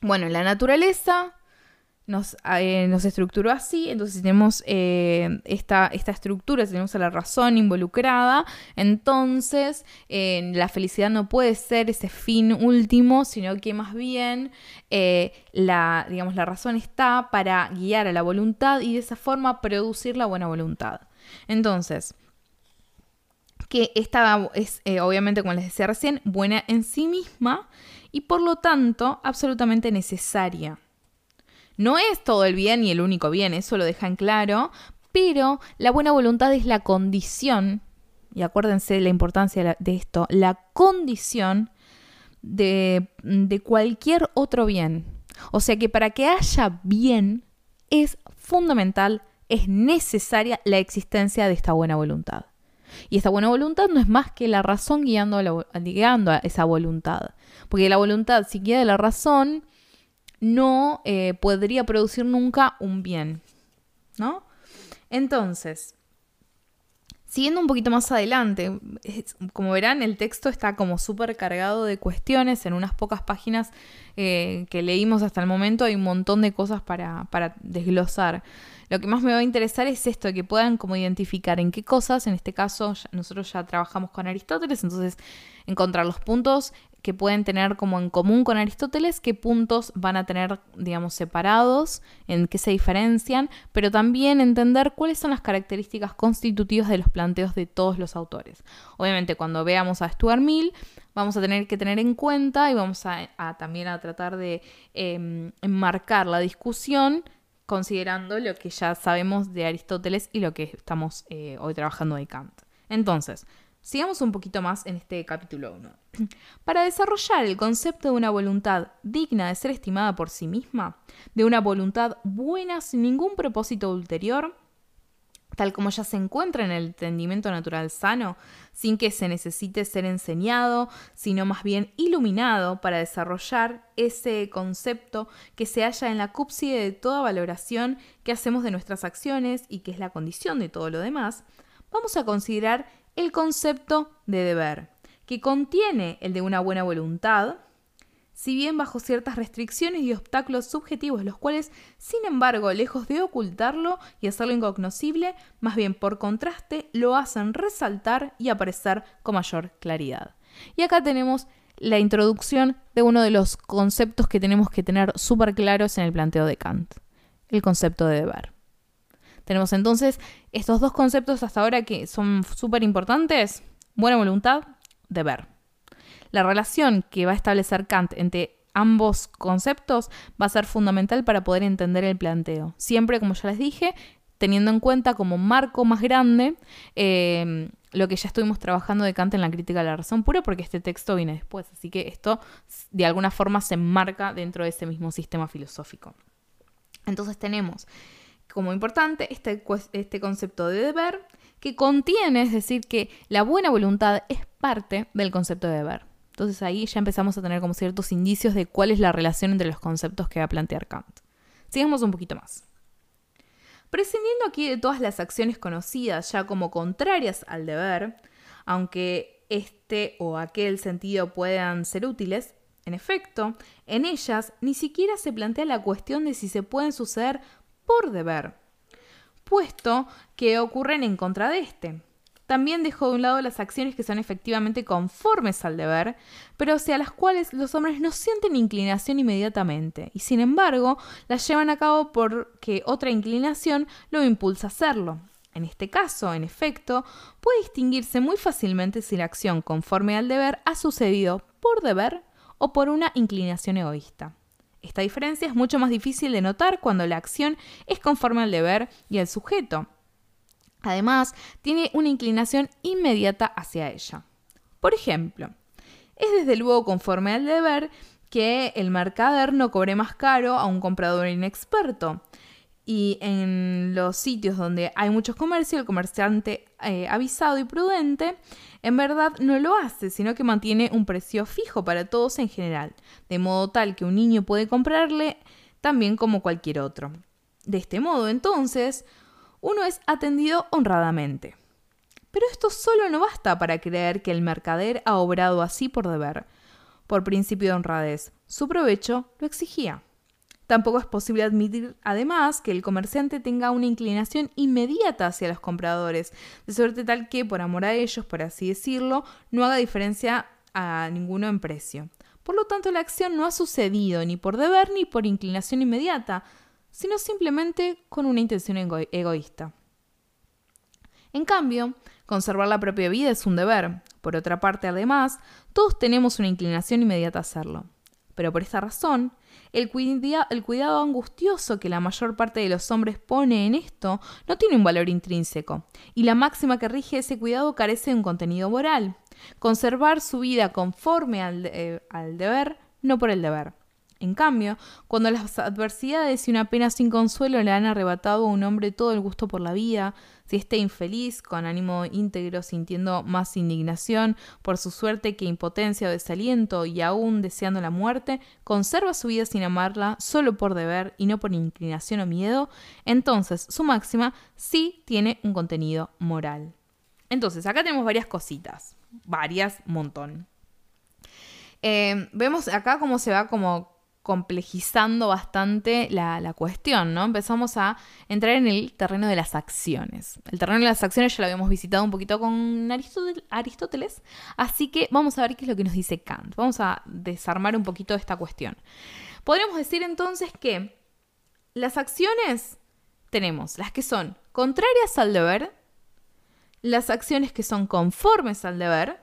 bueno, la naturaleza nos, eh, nos estructuró así, entonces tenemos eh, esta, estructura, tenemos a la razón involucrada, entonces eh, la felicidad no puede ser ese fin último, sino que más bien la, digamos, la razón está para guiar a la voluntad y de esa forma producir la buena voluntad. Entonces, que esta es, obviamente, como les decía recién, buena en sí misma y por lo tanto absolutamente necesaria. No es todo el bien y el único bien, eso lo dejan claro, pero la buena voluntad es la condición, y acuérdense de la importancia de esto, la condición de, de cualquier otro bien. O sea que para que haya bien es fundamental, es necesaria la existencia de esta buena voluntad. Y esta buena voluntad no es más que la razón guiando a, a esa voluntad. Porque la voluntad, si guía de la razón, no eh, podría producir nunca un bien. ¿No? Entonces, Siguiendo un poquito más adelante, como verán, el texto está como súper cargado de cuestiones. En unas pocas páginas eh, que leímos hasta el momento hay un montón de cosas para, para desglosar. Lo que más me va a interesar es esto, que puedan como identificar en qué cosas, en este caso nosotros ya trabajamos con Aristóteles, entonces encontrar los puntos que pueden tener como en común con Aristóteles, qué puntos van a tener, digamos, separados, en qué se diferencian, pero también entender cuáles son las características constitutivas de los planteos de todos los autores. Obviamente, cuando veamos a Stuart Mill, vamos a tener que tener en cuenta y vamos a, también a tratar de em, enmarcar la discusión considerando lo que ya sabemos de Aristóteles y lo que estamos eh, hoy trabajando de Kant. Entonces, sigamos un poquito más en este capítulo 1. Para desarrollar el concepto de una voluntad digna de ser estimada por sí misma, de una voluntad buena sin ningún propósito ulterior, tal como ya se encuentra en el entendimiento natural sano, sin que se necesite ser enseñado, sino más bien iluminado para desarrollar ese concepto que se halla en la cúpside de toda valoración que hacemos de nuestras acciones y que es la condición de todo lo demás, vamos a considerar el concepto de deber, que contiene el de una buena voluntad, si bien bajo ciertas restricciones y obstáculos subjetivos, los cuales, sin embargo, lejos de ocultarlo y hacerlo incognoscible, más bien por contraste, lo hacen resaltar y aparecer con mayor claridad. Y acá tenemos la introducción de uno de los conceptos que tenemos que tener súper claros en el planteo de Kant, el concepto de deber. Tenemos entonces estos dos conceptos hasta ahora que son súper importantes, buena voluntad, deber. La relación que va a establecer Kant entre ambos conceptos va a ser fundamental para poder entender el planteo. Siempre, como ya les dije, teniendo en cuenta como marco más grande em, lo que ya estuvimos trabajando de Kant en la crítica de la razón pura, porque este texto viene después. Así que esto de alguna forma se enmarca dentro de ese mismo sistema filosófico. Entonces tenemos como importante este, este concepto de deber que contiene, es decir, que la buena voluntad es parte del concepto de deber. Entonces ahí ya empezamos a tener como ciertos indicios de cuál es la relación entre los conceptos que va a plantear Kant. Sigamos un poquito más. Prescindiendo aquí de todas las acciones conocidas ya como contrarias al deber, aunque este o aquel sentido puedan ser útiles, en efecto, en ellas ni siquiera se plantea la cuestión de si se pueden suceder por deber, puesto que ocurren en contra de este. También dejó de un lado las acciones que son efectivamente conformes al deber, pero hacia las cuales los hombres no sienten inclinación inmediatamente, y sin embargo las llevan a cabo porque otra inclinación lo impulsa a hacerlo. En este caso, en efecto, puede distinguirse muy fácilmente si la acción conforme al deber ha sucedido por deber o por una inclinación egoísta. Esta diferencia es mucho más difícil de notar cuando la acción es conforme al deber y al sujeto, Además, tiene una inclinación inmediata hacia ella. Por ejemplo, es desde luego conforme al deber que el mercader no cobre más caro a un comprador inexperto. Y en los sitios donde hay muchos comercios, el comerciante eh, avisado y prudente en verdad no lo hace, sino que mantiene un precio fijo para todos en general, de modo tal que un niño puede comprarle también como cualquier otro. De este modo, entonces, uno es atendido honradamente. Pero esto solo no basta para creer que el mercader ha obrado así por deber, por principio de honradez. Su provecho lo exigía. Tampoco es posible admitir, además, que el comerciante tenga una inclinación inmediata hacia los compradores, de suerte tal que, por amor a ellos, por así decirlo, no haga diferencia a ninguno en precio. Por lo tanto, la acción no ha sucedido ni por deber ni por inclinación inmediata, sino simplemente con una intención egoísta. En cambio, conservar la propia vida es un deber. Por otra parte, además, todos tenemos una inclinación inmediata a hacerlo. Pero por esta razón, el, cuidado angustioso que la mayor parte de los hombres pone en esto no tiene un valor intrínseco, y la máxima que rige ese cuidado carece de un contenido moral. Conservar su vida conforme al, eh, al deber, no por el deber. En cambio, cuando las adversidades y una pena sin consuelo le han arrebatado a un hombre todo el gusto por la vida, si esté infeliz, con ánimo íntegro, sintiendo más indignación por su suerte que impotencia o desaliento y aún deseando la muerte, conserva su vida sin amarla solo por deber y no por inclinación o miedo, entonces su máxima sí tiene un contenido moral. Entonces, acá tenemos varias cositas, varias, montón. Eh, vemos acá cómo se va como complejizando bastante la, cuestión, ¿no? Empezamos a entrar en el terreno de las acciones. El terreno de las acciones ya lo habíamos visitado un poquito con Aristóteles, así que vamos a ver qué es lo que nos dice Kant. Vamos a desarmar un poquito esta cuestión. Podríamos decir entonces que las acciones tenemos las que son contrarias al deber, las acciones que son conformes al deber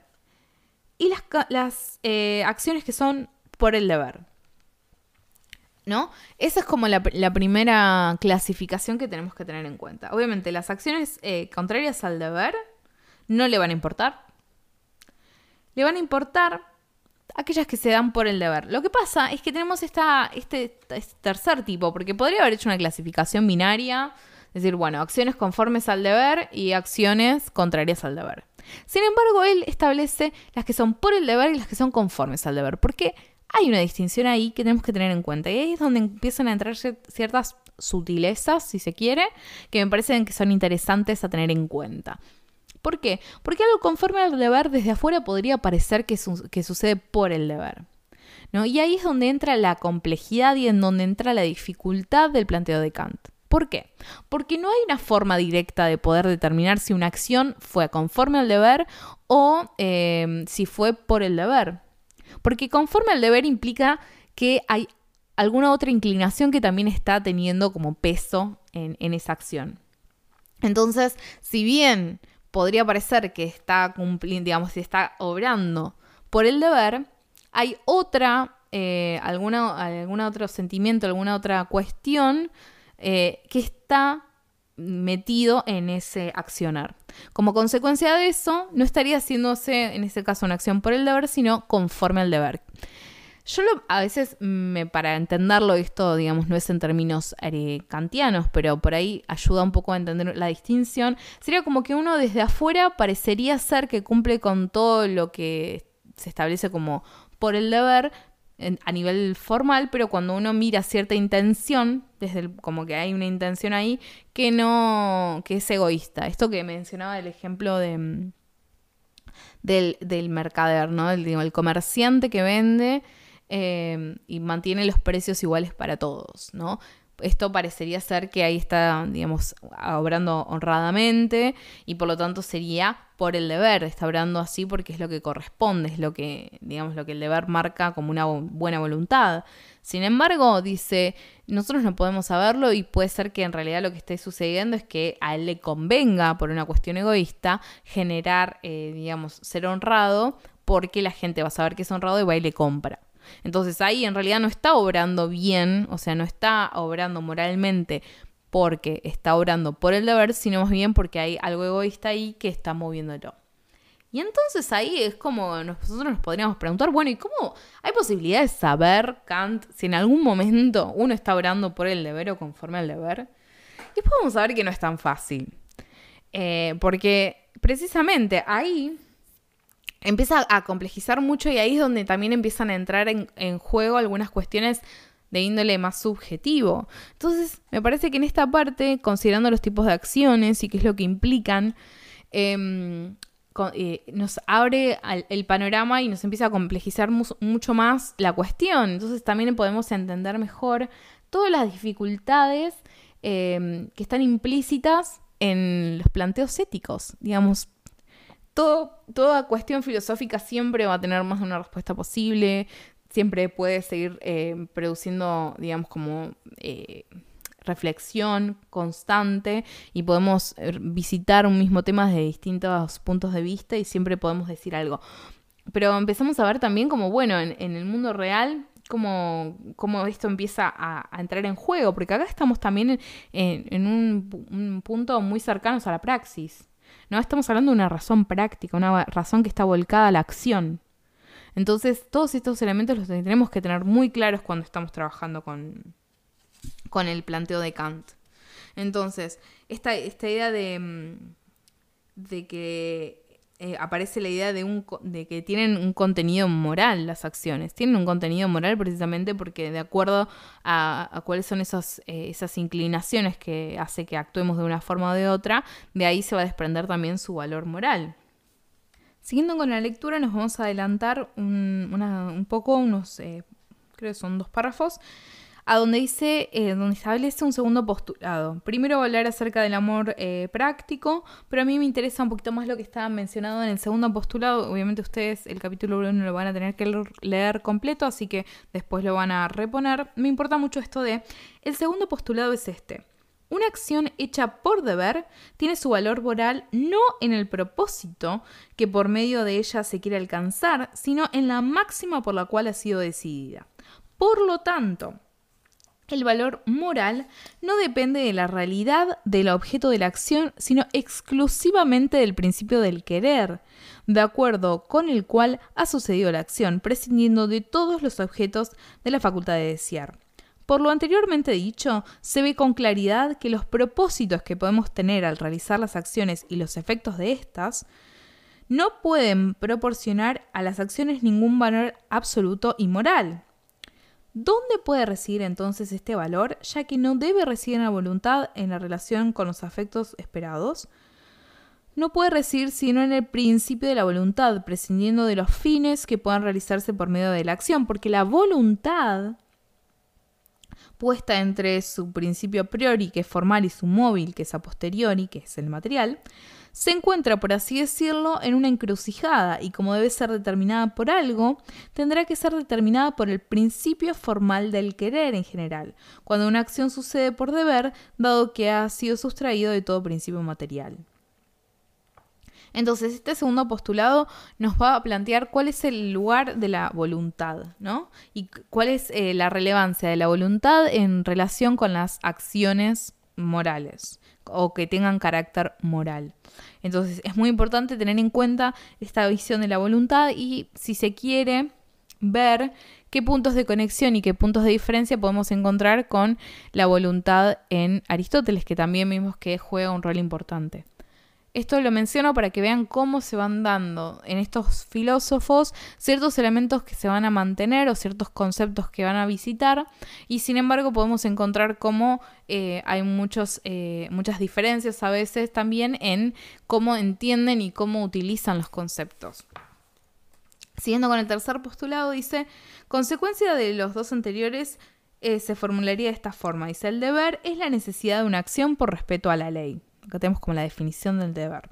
y las, eh, acciones que son por el deber. ¿No? Esa es como la, primera clasificación que tenemos que tener en cuenta. Obviamente, las acciones eh, contrarias al deber no le van a importar. Le van a importar aquellas que se dan por el deber. Lo que pasa es que tenemos este, este tercer tipo, porque podría haber hecho una clasificación binaria, decir, bueno, acciones conformes al deber y acciones contrarias al deber. Sin embargo, él establece las que son por el deber y las que son conformes al deber. ¿Por qué? Hay una distinción ahí que tenemos que tener en cuenta. Y ahí es donde empiezan a entrar ciertas sutilezas, si se quiere, que me parecen que son interesantes a tener en cuenta. ¿Por qué? Porque algo conforme al deber desde afuera podría parecer que, sucede por el deber. ¿no? Y ahí es donde entra la complejidad y en donde entra la dificultad del planteo de Kant. ¿Por qué? Porque no hay una forma directa de poder determinar si una acción fue conforme al deber o eh, si fue por el deber. Porque conforme al deber implica que hay alguna otra inclinación que también está teniendo como peso en, esa acción. Entonces, si bien podría parecer que está cumpliendo, digamos, si está obrando por el deber, hay otra, eh, alguna, algún otro sentimiento, alguna otra cuestión eh, que está metido en ese accionar. Como consecuencia de eso, no estaría haciéndose en ese caso una acción por el deber, sino conforme al deber. Yo a veces, me, para entenderlo, esto, digamos, no es en términos eh, kantianos, pero por ahí ayuda un poco a entender la distinción. Sería como que uno desde afuera parecería ser que cumple con todo lo que se establece como por el deber, a nivel formal, pero cuando uno mira cierta intención, desde como que hay una intención ahí, que no, que es egoísta. Esto que mencionaba el ejemplo de, mm, del, del mercader, ¿no? El, el comerciante que vende eh, y mantiene los precios iguales para todos, ¿no? Esto parecería ser que ahí está, digamos, obrando honradamente y por lo tanto sería por el deber, está obrando así porque es lo que corresponde, es lo que, digamos, lo que el deber marca como una buena voluntad. Sin embargo, dice, nosotros no podemos saberlo y puede ser que en realidad lo que esté sucediendo es que a él le convenga, por una cuestión egoísta, generar, eh, digamos, ser honrado porque la gente va a saber que es honrado y va y le compra. Entonces ahí en realidad no está obrando bien, o sea, no está obrando moralmente porque está obrando por el deber, sino más bien porque hay algo egoísta ahí que está moviéndolo. Y entonces ahí es como nosotros nos podríamos preguntar, bueno, ¿y cómo hay posibilidad de saber, Kant, si en algún momento uno está obrando por el deber o conforme al deber? Y después vamos a ver que no es tan fácil. Eh, porque precisamente ahí empieza a complejizar mucho y ahí es donde también empiezan a entrar en, juego algunas cuestiones de índole más subjetivo. Entonces, me parece que en esta parte, considerando los tipos de acciones y qué es lo que implican, em, eh, nos abre el panorama y nos empieza a complejizar mucho más la cuestión. Entonces, también podemos entender mejor todas las dificultades em, que están implícitas en los planteos éticos. Digamos, toda cuestión filosófica siempre va a tener más de una respuesta posible, siempre puede seguir eh, produciendo, digamos, como eh, reflexión constante y podemos eh, visitar un mismo tema desde distintos puntos de vista y siempre podemos decir algo. Pero empezamos a ver también como, bueno, en, el mundo real, cómo, cómo esto empieza a, entrar en juego, porque acá estamos también en, un, un, punto muy cercano a la praxis. ¿No? Estamos hablando de una razón práctica, una razón que está volcada a la acción. Entonces, todos estos elementos los tenemos que tener muy claros cuando estamos trabajando con, con el planteo de Kant. Entonces, esta, esta idea de, mm, de que eh, aparece la idea de, un, de que tienen un contenido moral las acciones. Tienen un contenido moral precisamente porque de acuerdo a, cuáles son esas, eh, esas inclinaciones que hace que actuemos de una forma o de otra, de ahí se va a desprender también su valor moral. Siguiendo con la lectura, nos vamos a adelantar un, poco, unos, eh, creo que son dos párrafos, a donde dice, eh, donde establece un segundo postulado. Primero va a hablar acerca del amor eh, práctico, pero a mí me interesa un poquito más lo que estaba mencionado en el segundo postulado. Obviamente ustedes el capítulo 1 lo van a tener que leer completo, así que después lo van a reponer. Me importa mucho esto de, el segundo postulado es este. Una acción hecha por deber tiene su valor moral no en el propósito que por medio de ella se quiere alcanzar, sino en la máxima por la cual ha sido decidida. Por lo tanto, el valor moral no depende de la realidad del objeto de la acción, sino exclusivamente del principio del querer, de acuerdo con el cual ha sucedido la acción, prescindiendo de todos los objetos de la facultad de desear. Por lo anteriormente dicho, se ve con claridad que los propósitos que podemos tener al realizar las acciones y los efectos de estas no pueden proporcionar a las acciones ningún valor absoluto y moral. ¿Dónde puede residir entonces este valor, ya que no debe residir en la voluntad en la relación con los afectos esperados? No puede residir sino en el principio de la voluntad, prescindiendo de los fines que puedan realizarse por medio de la acción, porque la voluntad puesta entre su principio a priori, que es formal, y su móvil, que es a posteriori, que es el material, se encuentra, por así decirlo, en una encrucijada y como debe ser determinada por algo, tendrá que ser determinada por el principio formal del querer en general, cuando una acción sucede por deber, dado que ha sido sustraído de todo principio material. Entonces, este segundo postulado nos va a plantear cuál es el lugar de la voluntad, ¿no? Y cuál es eh, la relevancia de la voluntad en relación con las acciones morales o que tengan carácter moral. Entonces, es muy importante tener en cuenta esta visión de la voluntad y si se quiere ver qué puntos de conexión y qué puntos de diferencia podemos encontrar con la voluntad en Aristóteles, que también vimos que juega un rol importante. Esto lo menciono para que vean cómo se van dando en estos filósofos ciertos elementos que se van a mantener o ciertos conceptos que van a visitar y sin embargo podemos encontrar cómo eh, hay muchos, eh, muchas diferencias a veces también en cómo entienden y cómo utilizan los conceptos. Siguiendo con el tercer postulado, dice, consecuencia de los dos anteriores eh, se formularía de esta forma. Dice, el deber es la necesidad de una acción por respeto a la ley. Acá tenemos como la definición del deber.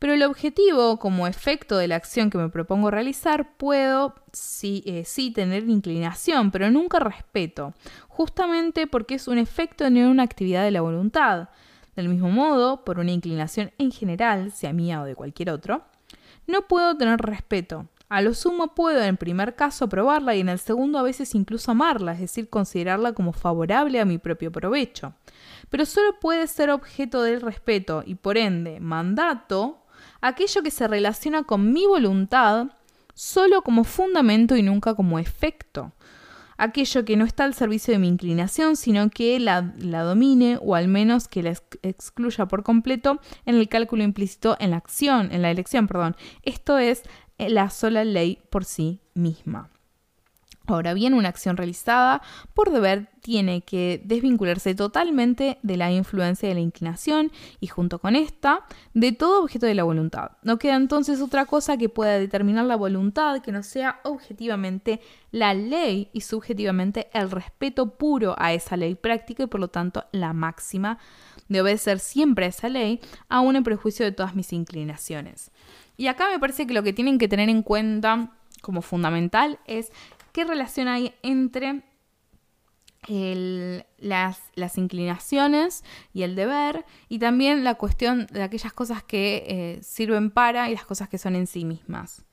Pero el objetivo, como efecto de la acción que me propongo realizar, puedo sí, eh, sí, tener inclinación, pero nunca respeto, justamente porque es un efecto de una actividad de la voluntad. Del mismo modo, por una inclinación en general, sea mía o de cualquier otro, no puedo tener respeto. A lo sumo puedo en primer caso aprobarla y en el segundo a veces incluso amarla, es decir, considerarla como favorable a mi propio provecho pero solo puede ser objeto del respeto y por ende mandato aquello que se relaciona con mi voluntad solo como fundamento y nunca como efecto. Aquello que no está al servicio de mi inclinación, sino que la, domine o al menos que la excluya por completo en el cálculo implícito en la acción, en la elección, perdón. Esto es la sola ley por sí misma. Ahora bien, una acción realizada por deber tiene que desvincularse totalmente de la influencia de la inclinación y junto con esta de todo objeto de la voluntad. No queda entonces otra cosa que pueda determinar la voluntad que no sea objetivamente la ley y subjetivamente el respeto puro a esa ley práctica y por lo tanto la máxima de obedecer siempre a esa ley, aún en prejuicio de todas mis inclinaciones. Y acá me parece que lo que tienen que tener en cuenta como fundamental es qué relación hay entre las, inclinaciones y el deber, y también la cuestión de aquellas cosas que eh, sirven para y las cosas que son en sí mismas.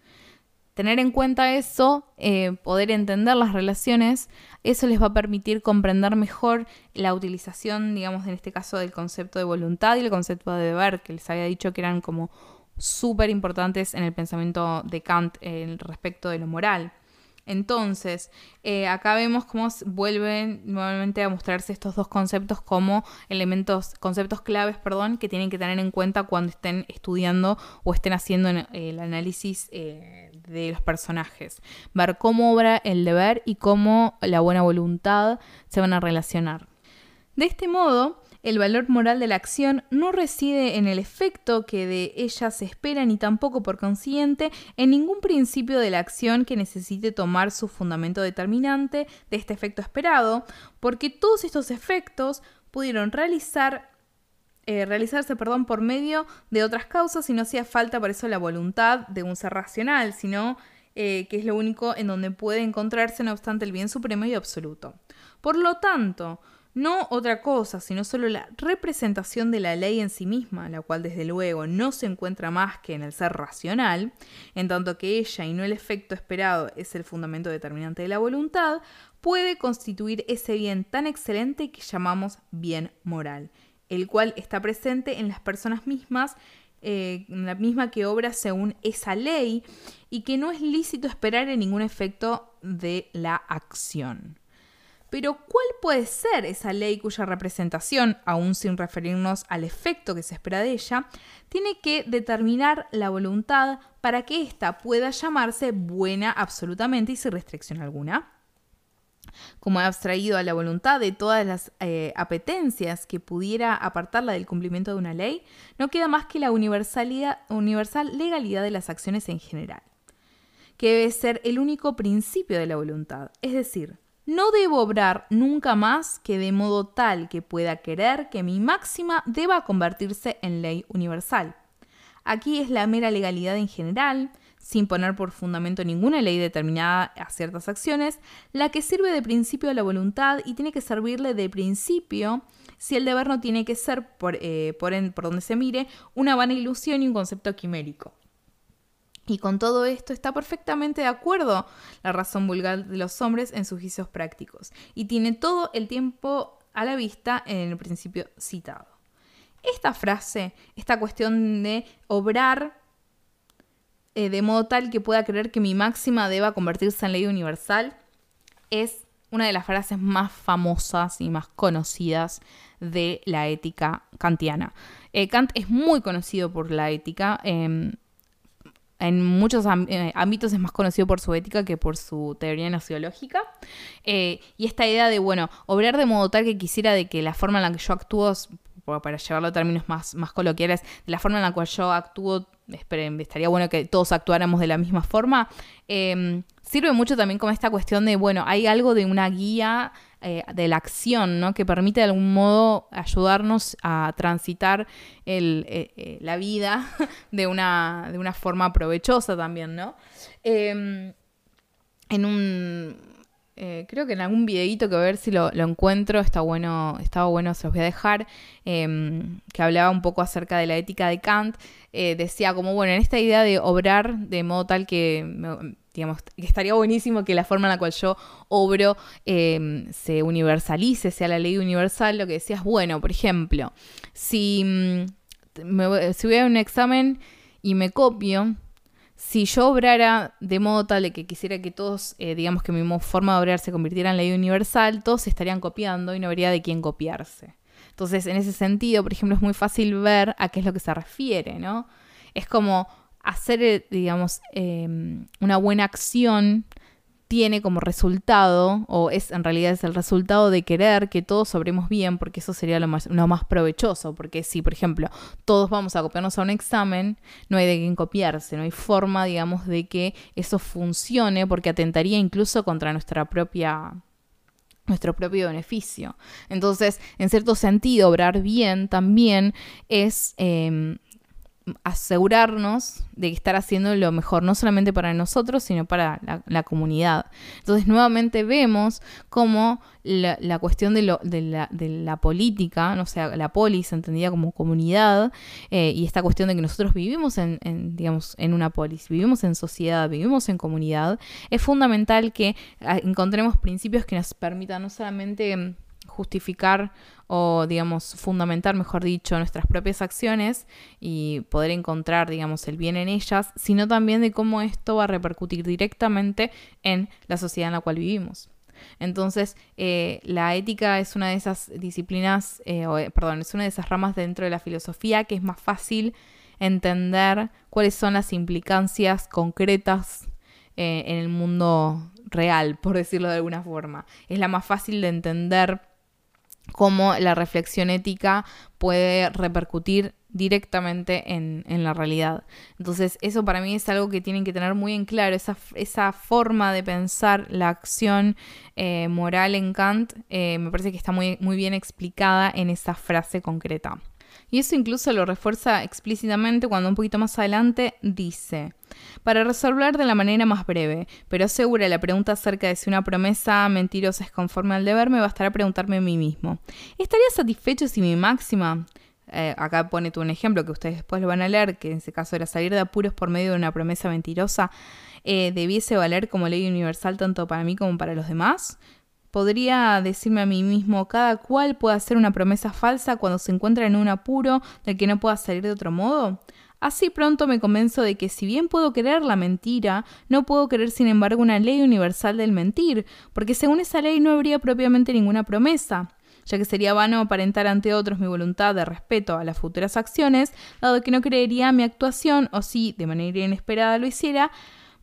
Tener en cuenta eso, eh, poder entender las relaciones, eso les va a permitir comprender mejor la utilización, digamos, en este caso del concepto de voluntad y el concepto de deber, que les había dicho que eran como súper importantes en el pensamiento de Kant respecto de lo moral. Entonces, eh, acá vemos cómo vuelven nuevamente a mostrarse estos dos conceptos como elementos, conceptos claves, perdón, que tienen que tener en cuenta cuando estén estudiando o estén haciendo el análisis eh, de los personajes. Ver cómo obra el deber y cómo la buena voluntad se van a relacionar. De este modo, el valor moral de la acción no reside en el efecto que de ella se espera ni tampoco por consiguiente en ningún principio de la acción que necesite tomar su fundamento determinante de este efecto esperado, porque todos estos efectos pudieron realizar eh, realizarse perdón, por medio de otras causas y no hacía falta por eso la voluntad de un ser racional, sino eh, que es lo único en donde puede encontrarse, no obstante, el bien supremo y absoluto. Por lo tanto, no otra cosa, sino solo la representación de la ley en sí misma, la cual desde luego no se encuentra más que en el ser racional, en tanto que ella y no el efecto esperado es el fundamento determinante de la voluntad, puede constituir ese bien tan excelente que llamamos bien moral, el cual está presente en las personas mismas, eh, la misma que obra según esa ley y que no es lícito esperar en ningún efecto de la acción. Pero ¿cuál puede ser esa ley cuya representación, aún sin referirnos al efecto que se espera de ella, tiene que determinar la voluntad para que ésta pueda llamarse buena absolutamente y sin restricción alguna? Como he abstraído a la voluntad de todas las eh, apetencias que pudiera apartarla del cumplimiento de una ley, no queda más que la universal legalidad de las acciones en general, que debe ser el único principio de la voluntad, es decir, no debo obrar nunca más que de modo tal que pueda querer que mi máxima deba convertirse en ley universal. Aquí es la mera legalidad en general, sin poner por fundamento ninguna ley determinada a ciertas acciones, la que sirve de principio a la voluntad y tiene que servirle de principio si el deber no tiene que ser, por, eh, por, por donde se mire, una vana ilusión y un concepto quimérico. Y con todo esto está perfectamente de acuerdo la razón vulgar de los hombres en sus juicios prácticos y tiene todo el tiempo a la vista en el principio citado. Esta frase, esta cuestión de obrar eh, de modo tal que pueda creer que mi máxima deba convertirse en ley universal, es una de las frases más famosas y más conocidas de la ética kantiana. Eh, Kant es muy conocido por la ética. Em, en muchos eh, ámbitos es más conocido por su ética que por su teoría nociológica. Eh, y esta idea de, bueno, obrar de modo tal que quisiera de que la forma en la que yo actúo, para llevarlo a términos más, más coloquiales, de la forma en la cual yo actúo, estaría bueno que todos actuáramos de la misma forma, em, sirve mucho también como esta cuestión de, bueno, hay algo de una guía eh, de la acción, ¿no? Que permite de algún modo ayudarnos a transitar el, eh, eh, la vida de una, de una forma provechosa también, ¿no? Em, en un creo que en algún videito que a ver si lo, encuentro, está bueno, estaba bueno, se los voy a dejar, em, que hablaba un poco acerca de la ética de Kant, decía como, bueno, en esta idea de obrar de modo tal que digamos, que estaría buenísimo que la forma en la cual yo obro em, se universalice, sea la ley universal, lo que decías, bueno, por ejemplo, si, mm, me, si voy a un examen y me copio, si yo obrara de modo tal de que quisiera que todos, eh, digamos que mi forma de obrar se convirtiera en ley universal, todos se estarían copiando y no habría de quién copiarse. Entonces, en ese sentido, por ejemplo, es muy fácil ver a qué es lo que se refiere, ¿no? Es como hacer, eh, digamos, em, una buena acción tiene como resultado, o es en realidad es el resultado de querer que todos sobremos bien, porque eso sería lo más, lo más provechoso, porque si, por ejemplo, todos vamos a copiarnos a un examen, no hay de quién copiarse, no hay forma, digamos, de que eso funcione, porque atentaría incluso contra nuestra propia nuestro propio beneficio. Entonces, en cierto sentido, obrar bien también es em, asegurarnos de estar haciendo lo mejor, no solamente para nosotros, sino para la, comunidad. Entonces, nuevamente vemos cómo la, cuestión de, lo, de, la, política, no sea, la polis entendida como comunidad, eh, y esta cuestión de que nosotros vivimos en, digamos, en una polis, vivimos en sociedad, vivimos en comunidad, es fundamental que ah, encontremos principios que nos permitan no solamente justificar o, digamos, fundamentar, mejor dicho, nuestras propias acciones y poder encontrar, digamos, el bien en ellas, sino también de cómo esto va a repercutir directamente en la sociedad en la cual vivimos. Entonces, eh, la ética es una de esas disciplinas, eh, eh, perdón, es una de esas ramas dentro de la filosofía que es más fácil entender cuáles son las implicancias concretas en el mundo real, por decirlo de alguna forma. Es la más fácil de entender cómo la reflexión ética puede repercutir directamente en, la realidad. Entonces, eso para mí es algo que tienen que tener muy en claro, esa, esa forma de pensar la acción eh, moral en Kant, eh, me parece que está muy, muy bien explicada en esa frase concreta. Y eso incluso lo refuerza explícitamente cuando un poquito más adelante dice, para resolver de la manera más breve, pero segura la pregunta acerca de si una promesa mentirosa es conforme al deber, me bastará preguntarme a mí mismo, ¿estaría satisfecho si mi máxima... Eh, acá pone tú un ejemplo que ustedes después lo van a leer, que en ese caso era salir de apuros por medio de una promesa mentirosa, eh, debiese valer como ley universal tanto para mí como para los demás? Podría decirme a mí mismo, cada cual puede hacer una promesa falsa cuando se encuentra en un apuro del que no pueda salir de otro modo. Así pronto me convenzo de que si bien puedo querer la mentira, no puedo querer sin embargo una ley universal del mentir, porque según esa ley no habría propiamente ninguna promesa ya que sería vano aparentar ante otros mi voluntad de respeto a las futuras acciones, dado que no creería mi actuación, o si de manera inesperada lo hiciera,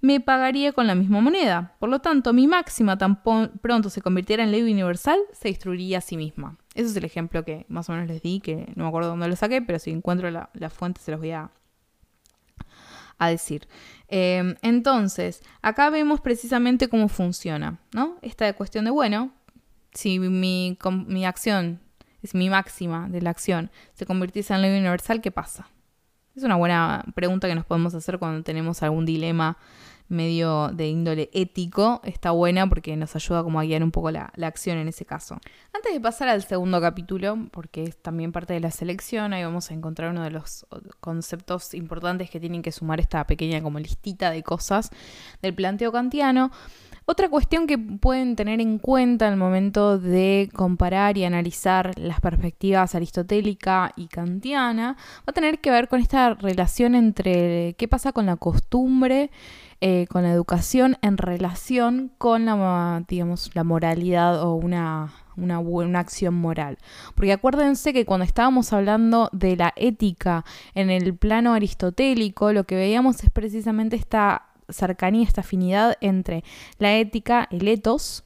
me pagaría con la misma moneda. Por lo tanto, mi máxima tan pronto se convirtiera en ley universal, se destruiría a sí misma. Ese es el ejemplo que más o menos les di, que no me acuerdo dónde lo saqué, pero si encuentro la, fuente se los voy a, decir. Em, entonces, acá vemos precisamente cómo funciona, ¿no? Esta cuestión de, bueno, si mi, mi acción es mi máxima de la acción, se convirtiese en ley universal, ¿qué pasa? Es una buena pregunta que nos podemos hacer cuando tenemos algún dilema medio de índole ético está buena porque nos ayuda como a guiar un poco la, acción en ese caso. Antes de pasar al segundo capítulo, porque es también parte de la selección, ahí vamos a encontrar uno de los conceptos importantes que tienen que sumar esta pequeña como listita de cosas del planteo kantiano. Otra cuestión que pueden tener en cuenta al momento de comparar y analizar las perspectivas aristotélica y kantiana va a tener que ver con esta relación entre qué pasa con la costumbre eh, con la educación en relación con la, digamos, la moralidad o una, una, una, acción moral. Porque acuérdense que cuando estábamos hablando de la ética en el plano aristotélico, lo que veíamos es precisamente esta cercanía, esta afinidad entre la ética, el ethos,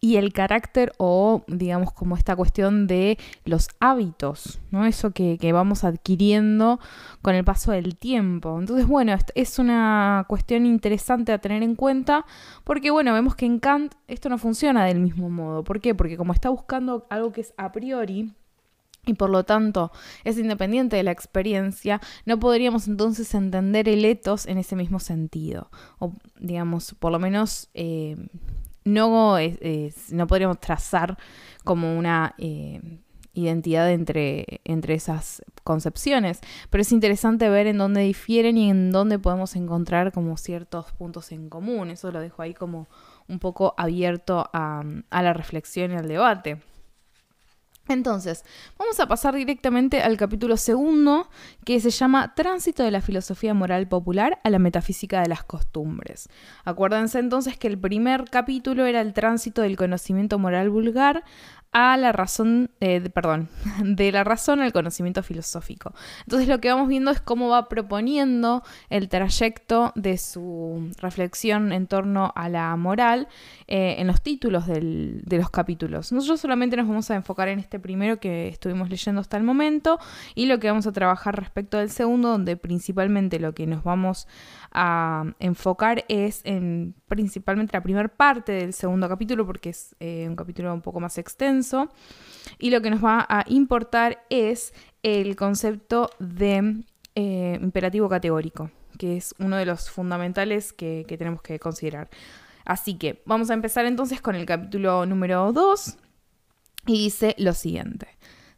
y el carácter o digamos como esta cuestión de los hábitos, ¿no? Eso que, vamos adquiriendo con el paso del tiempo. Entonces, bueno, es una cuestión interesante a tener en cuenta porque, bueno, vemos que en Kant esto no funciona del mismo modo. ¿Por qué? Porque como está buscando algo que es a priori, y por lo tanto es independiente de la experiencia, no podríamos entonces entender el etos en ese mismo sentido. O digamos, por lo menos eh, no, no podríamos trazar como una eh, identidad entre, entre esas concepciones, pero es interesante ver en dónde difieren y en dónde podemos encontrar como ciertos puntos en común. Eso lo dejo ahí como un poco abierto a, a la reflexión y al debate. Entonces, vamos a pasar directamente al capítulo segundo, que se llama Tránsito de la filosofía moral popular a la metafísica de las costumbres. Acuérdense entonces que el primer capítulo era el tránsito del conocimiento moral vulgar a la razón, eh, perdón, de la razón al conocimiento filosófico. Entonces lo que vamos viendo es cómo va proponiendo el trayecto de su reflexión en torno a la moral eh, en los títulos de los capítulos. Nosotros solamente nos vamos a enfocar en este primero que estuvimos leyendo hasta el momento y lo que vamos a trabajar respecto del segundo, donde principalmente lo que nos vamos a enfocar es en principalmente la primera parte del segundo capítulo, porque es eh, un capítulo un poco más extenso. Y lo que nos va a importar es el concepto de eh, imperativo categórico, que es uno de los fundamentales que, que tenemos que considerar. Así que vamos a empezar entonces con el capítulo número 2 y dice lo siguiente.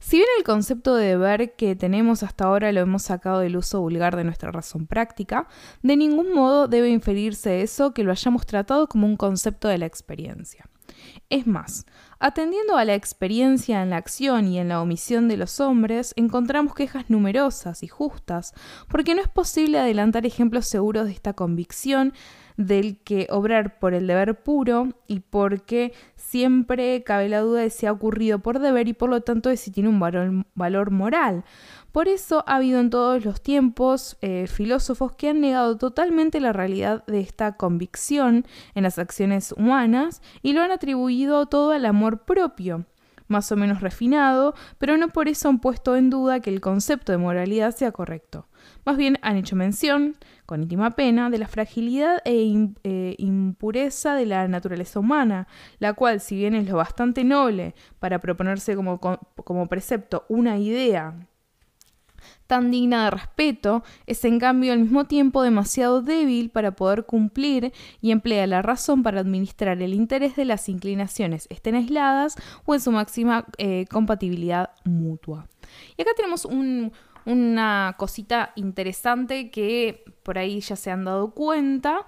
Si bien el concepto de deber que tenemos hasta ahora lo hemos sacado del uso vulgar de nuestra razón práctica, de ningún modo debe inferirse eso que lo hayamos tratado como un concepto de la experiencia. Es más, atendiendo a la experiencia en la acción y en la omisión de los hombres, encontramos quejas numerosas y justas, porque no es posible adelantar ejemplos seguros de esta convicción del que obrar por el deber puro y porque siempre cabe la duda de si ha ocurrido por deber y por lo tanto de si tiene un valor, moral. Por eso ha habido en todos los tiempos eh, filósofos que han negado totalmente la realidad de esta convicción en las acciones humanas y lo han atribuido todo al amor propio más o menos refinado, pero no por eso han puesto en duda que el concepto de moralidad sea correcto. Más bien han hecho mención, con íntima pena, de la fragilidad e eh, impureza de la naturaleza humana, la cual, si bien es lo bastante noble para proponerse como, como precepto una idea tan digna de respeto, es en cambio al mismo tiempo demasiado débil para poder cumplir y emplea la razón para administrar el interés de las inclinaciones, estén aisladas o en su máxima eh, compatibilidad mutua. Y acá tenemos un, una cosita interesante que por ahí ya se han dado cuenta,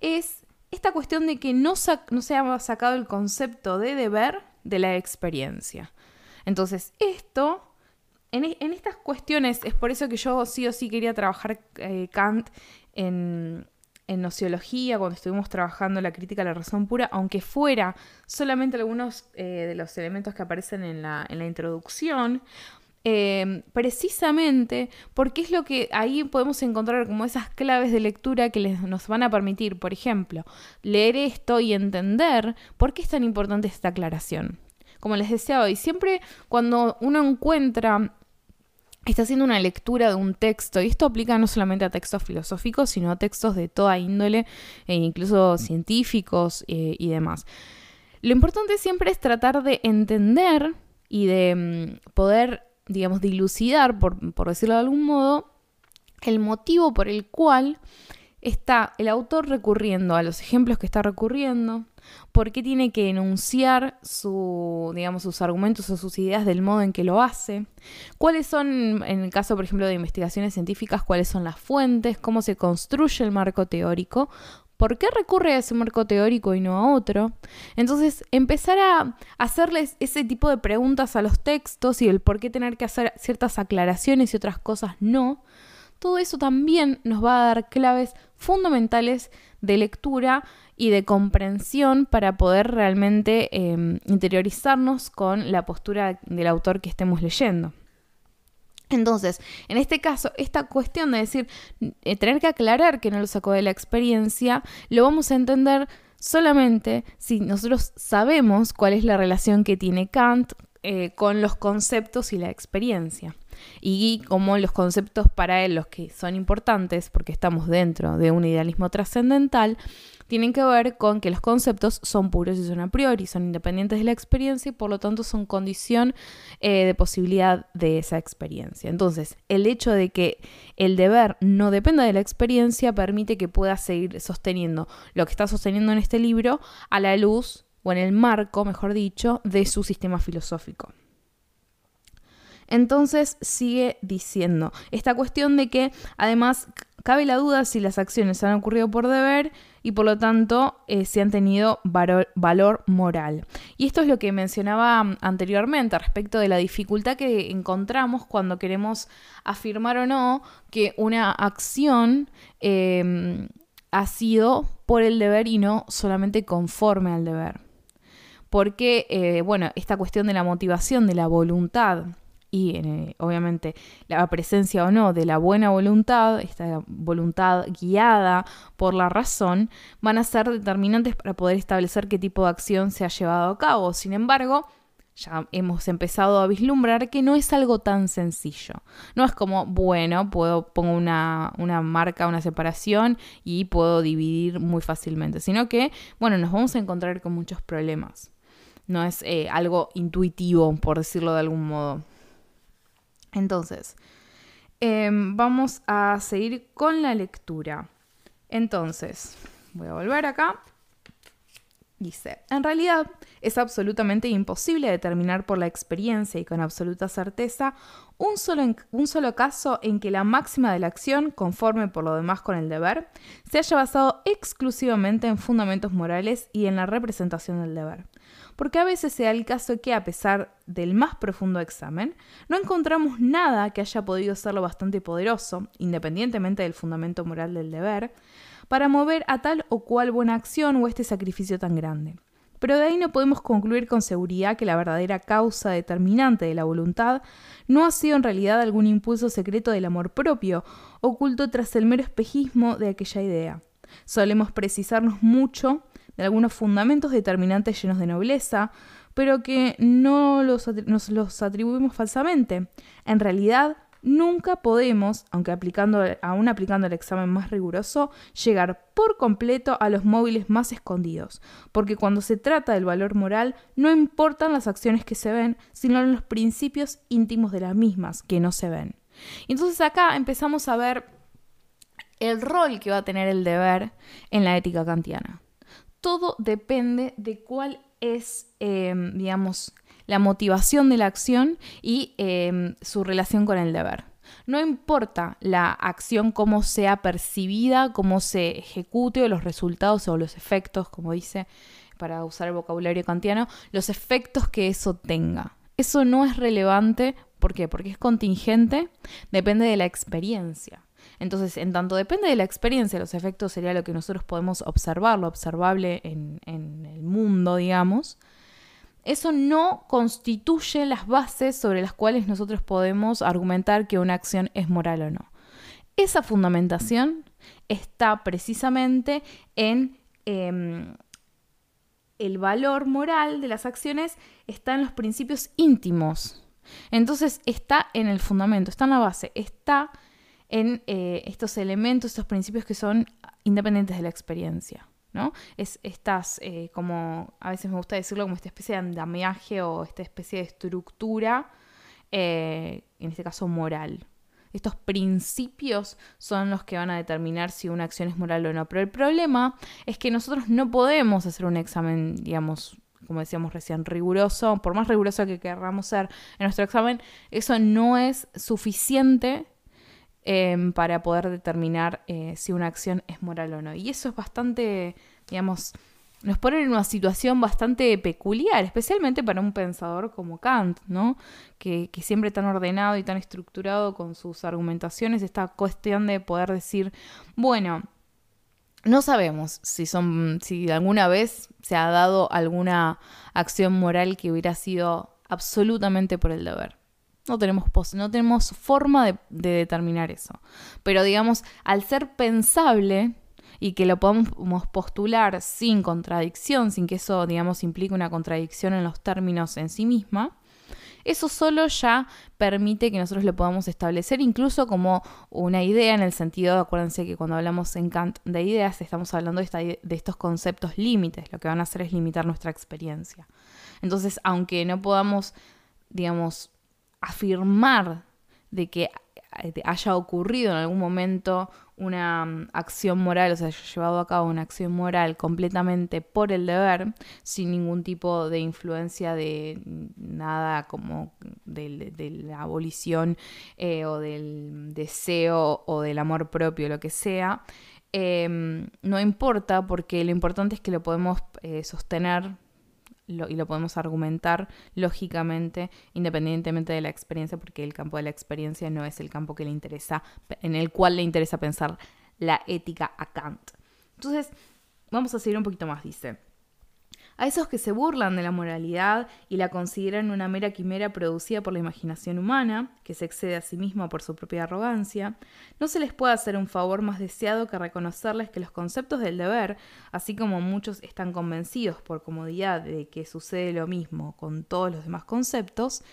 es esta cuestión de que no, no se ha sacado el concepto de deber de la experiencia. Entonces, esto, en, estas cuestiones, es por eso que yo sí o sí quería trabajar eh, Kant en, en nociología, cuando estuvimos trabajando la crítica a la razón pura, aunque fuera solamente algunos eh, de los elementos que aparecen en la, en la introducción, Em, precisamente porque es lo que ahí podemos encontrar como esas claves de lectura que les, nos van a permitir, por ejemplo, leer esto y entender por qué es tan importante esta aclaración. Como les decía hoy, siempre cuando uno encuentra está haciendo una lectura de un texto, y esto aplica no solamente a textos filosóficos, sino a textos de toda índole, e incluso científicos eh, y demás. Lo importante siempre es tratar de entender y de mm, poder digamos, dilucidar, por, decirlo de algún modo, el motivo por el cual está el autor recurriendo a los ejemplos que está recurriendo, por qué tiene que enunciar sus argumentos o sus ideas del modo en que lo hace, cuáles son, en el caso, por ejemplo, de investigaciones científicas, cuáles son las fuentes, cómo se construye el marco teórico, ¿Por qué recurre a ese marco teórico y no a otro? Entonces, empezar a hacerles ese tipo de preguntas a los textos y el por qué tener que hacer ciertas aclaraciones y otras cosas no, todo eso también nos va a dar claves fundamentales de lectura y de comprensión para poder realmente em, interiorizarnos con la postura del autor que estemos leyendo. Entonces, en este caso, esta cuestión de decir, eh, tener que aclarar que no lo sacó de la experiencia, lo vamos a entender solamente si nosotros sabemos cuál es la relación que tiene Kant eh, con los conceptos y la experiencia. Y como los conceptos para él, los que son importantes, porque estamos dentro de un idealismo trascendental, tienen que ver con que los conceptos son puros y son a priori, son independientes de la experiencia y por lo tanto son condición eh, de posibilidad de esa experiencia. Entonces, el hecho de que el deber no dependa de la experiencia permite que pueda seguir sosteniendo lo que está sosteniendo en este libro a la luz o en el marco, mejor dicho, de su sistema filosófico. Entonces sigue diciendo esta cuestión de que además cabe la duda si las acciones han ocurrido por deber y por lo tanto eh, si han tenido valor, moral. Y esto es lo que mencionaba mm, anteriormente respecto de la dificultad que encontramos cuando queremos afirmar o no que una acción em, ha sido por el deber y no solamente conforme al deber. Porque, eh, bueno, esta cuestión de la motivación, de la voluntad, y eh, obviamente la presencia o no de la buena voluntad, esta voluntad guiada por la razón, van a ser determinantes para poder establecer qué tipo de acción se ha llevado a cabo. Sin embargo, ya hemos empezado a vislumbrar que no es algo tan sencillo. No es como, bueno, puedo pongo una, una marca, una separación y puedo dividir muy fácilmente, sino que, bueno, nos vamos a encontrar con muchos problemas. No es eh, algo intuitivo, por decirlo de algún modo. Entonces, Em, vamos a seguir con la lectura. Entonces, voy a volver acá. Dice, en realidad es absolutamente imposible determinar por la experiencia y con absoluta certeza un solo, un solo, caso en que la máxima de la acción, conforme por lo demás con el deber, se haya basado exclusivamente en fundamentos morales y en la representación del deber. Porque a veces se da el caso que, a pesar del más profundo examen, no encontramos nada que haya podido ser lo bastante poderoso, independientemente del fundamento moral del deber, para mover a tal o cual buena acción o este sacrificio tan grande. Pero de ahí no podemos concluir con seguridad que la verdadera causa determinante de la voluntad no ha sido en realidad algún impulso secreto del amor propio, oculto tras el mero espejismo de aquella idea. Solemos precisarnos mucho de algunos fundamentos determinantes llenos de nobleza, pero que no los nos los atribuimos falsamente. En realidad, nunca podemos, aunque aplicando, aún aplicando el examen más riguroso, llegar por completo a los móviles más escondidos, porque cuando se trata del valor moral no importan las acciones que se ven, sino los principios íntimos de las mismas que no se ven. Entonces acá empezamos a ver el rol que va a tener el deber en la ética kantiana. Todo depende de cuál es, eh, digamos, la motivación de la acción y em, su relación con el deber. No importa la acción cómo sea percibida, cómo se ejecute o los resultados o los efectos, como dice para usar el vocabulario kantiano, los efectos que eso tenga. Eso no es relevante, ¿por qué? Porque es contingente, depende de la experiencia. Entonces, en tanto depende de la experiencia, los efectos sería lo que nosotros podemos observar, lo observable en, el mundo, digamos eso no constituye las bases sobre las cuales nosotros podemos argumentar que una acción es moral o no. Esa fundamentación está precisamente en em, el valor moral de las acciones, está en los principios íntimos. Entonces está en el fundamento, está en la base, está en eh, estos elementos, estos principios que son independientes de la experiencia. ¿no? Es estas, eh, como a veces me gusta decirlo, como esta especie de andamiaje o esta especie de estructura, eh, en este caso moral. Estos principios son los que van a determinar si una acción es moral o no. Pero el problema es que nosotros no podemos hacer un examen, digamos, como decíamos recién, riguroso, por más riguroso que queramos ser en nuestro examen, eso no es suficiente Em, para poder determinar eh, si una acción es moral o no. Y eso es bastante, digamos, nos pone en una situación bastante peculiar, especialmente para un pensador como Kant, ¿no? Que, que, siempre tan ordenado y tan estructurado con sus argumentaciones, esta cuestión de poder decir, bueno, no sabemos si son, si alguna vez se ha dado alguna acción moral que hubiera sido absolutamente por el deber. No tenemos, no tenemos forma de, determinar eso. Pero digamos, al ser pensable y que lo podemos postular sin contradicción, sin que eso, digamos, implique una contradicción en los términos en sí misma, eso solo ya permite que nosotros lo podamos establecer incluso como una idea en el sentido, acuérdense que cuando hablamos en Kant de ideas estamos hablando de, de estos conceptos límites, lo que van a hacer es limitar nuestra experiencia. Entonces, aunque no podamos, digamos, afirmar de que haya ocurrido en algún momento una mm, acción moral, o sea, llevado a cabo una acción moral completamente por el deber, sin ningún tipo de influencia de nada como de, la abolición eh, o del deseo o del amor propio, lo que sea, em, no importa porque lo importante es que lo podemos eh, sostener y lo podemos argumentar lógicamente, independientemente de la experiencia, porque el campo de la experiencia no es el campo que le interesa, en el cual le interesa pensar la ética a Kant. Entonces, vamos a seguir un poquito más, dice. A esos que se burlan de la moralidad y la consideran una mera quimera producida por la imaginación humana, que se excede a sí misma por su propia arrogancia, no se les puede hacer un favor más deseado que reconocerles que los conceptos del deber, así como muchos están convencidos por comodidad de que sucede lo mismo con todos los demás conceptos,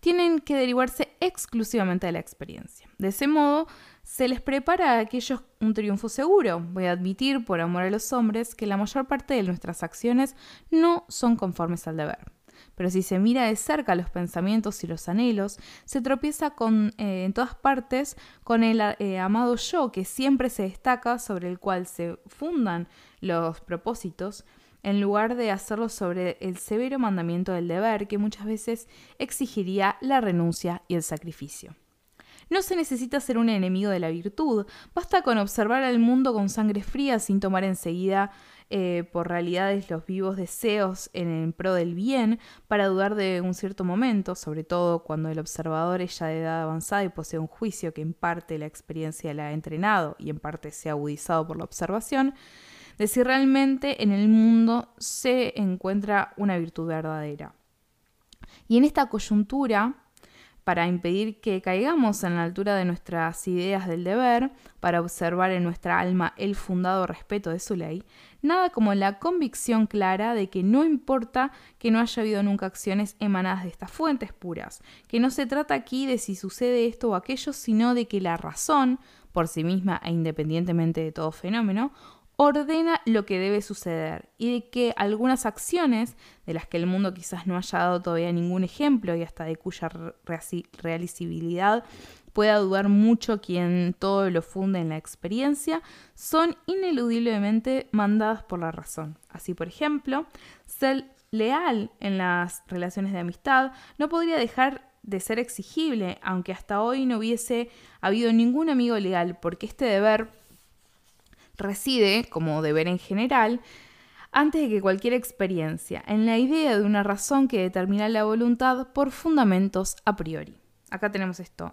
tienen que derivarse exclusivamente de la experiencia. De ese modo, se les prepara a aquellos un triunfo seguro. Voy a admitir, por amor a los hombres, que la mayor parte de nuestras acciones no son conformes al deber. pero si se mira de cerca los pensamientos y los anhelos, se tropieza con, eh, en todas partes con el eh, amado yo que siempre se destaca, sobre el cual se fundan los propósitos, en lugar de hacerlo sobre el severo mandamiento del deber que muchas veces exigiría la renuncia y el sacrificio. No se necesita ser un enemigo de la virtud, basta con observar al mundo con sangre fría sin tomar enseguida eh, por realidades los vivos deseos en, pro del bien para dudar de un cierto momento, sobre todo cuando el observador es ya de edad avanzada y posee un juicio que en parte la experiencia la ha entrenado y en parte se ha agudizado por la observación, de si realmente en el mundo se encuentra una virtud verdadera. Y en esta coyuntura, para impedir que caigamos en la altura de nuestras ideas del deber, para observar en nuestra alma el fundado respeto de su ley, nada como la convicción clara de que no importa que no haya habido nunca acciones emanadas de estas fuentes puras, que no se trata aquí de si sucede esto o aquello, sino de que la razón, por sí misma e independientemente de todo fenómeno, ordena lo que debe suceder y de que algunas acciones, de las que el mundo quizás no haya dado todavía ningún ejemplo y hasta de cuya realizabilidad pueda dudar mucho quien todo lo funde en la experiencia, son ineludiblemente mandadas por la razón. Así, por ejemplo, ser leal en las relaciones de amistad no podría dejar de ser exigible, aunque hasta hoy no hubiese habido ningún amigo legal, porque este deber reside, como deber en general, antes de que cualquier experiencia, en la idea de una razón que determina la voluntad por fundamentos a priori. Acá tenemos esto,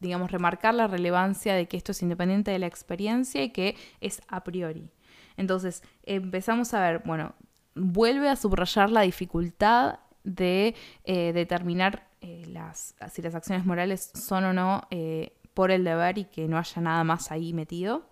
digamos, remarcar la relevancia de que esto es independiente de la experiencia y que es a priori. Entonces, empezamos a ver, bueno, vuelve a subrayar la dificultad de eh, determinar eh, las, si las acciones morales son o no eh, por el deber y que no haya nada más ahí metido.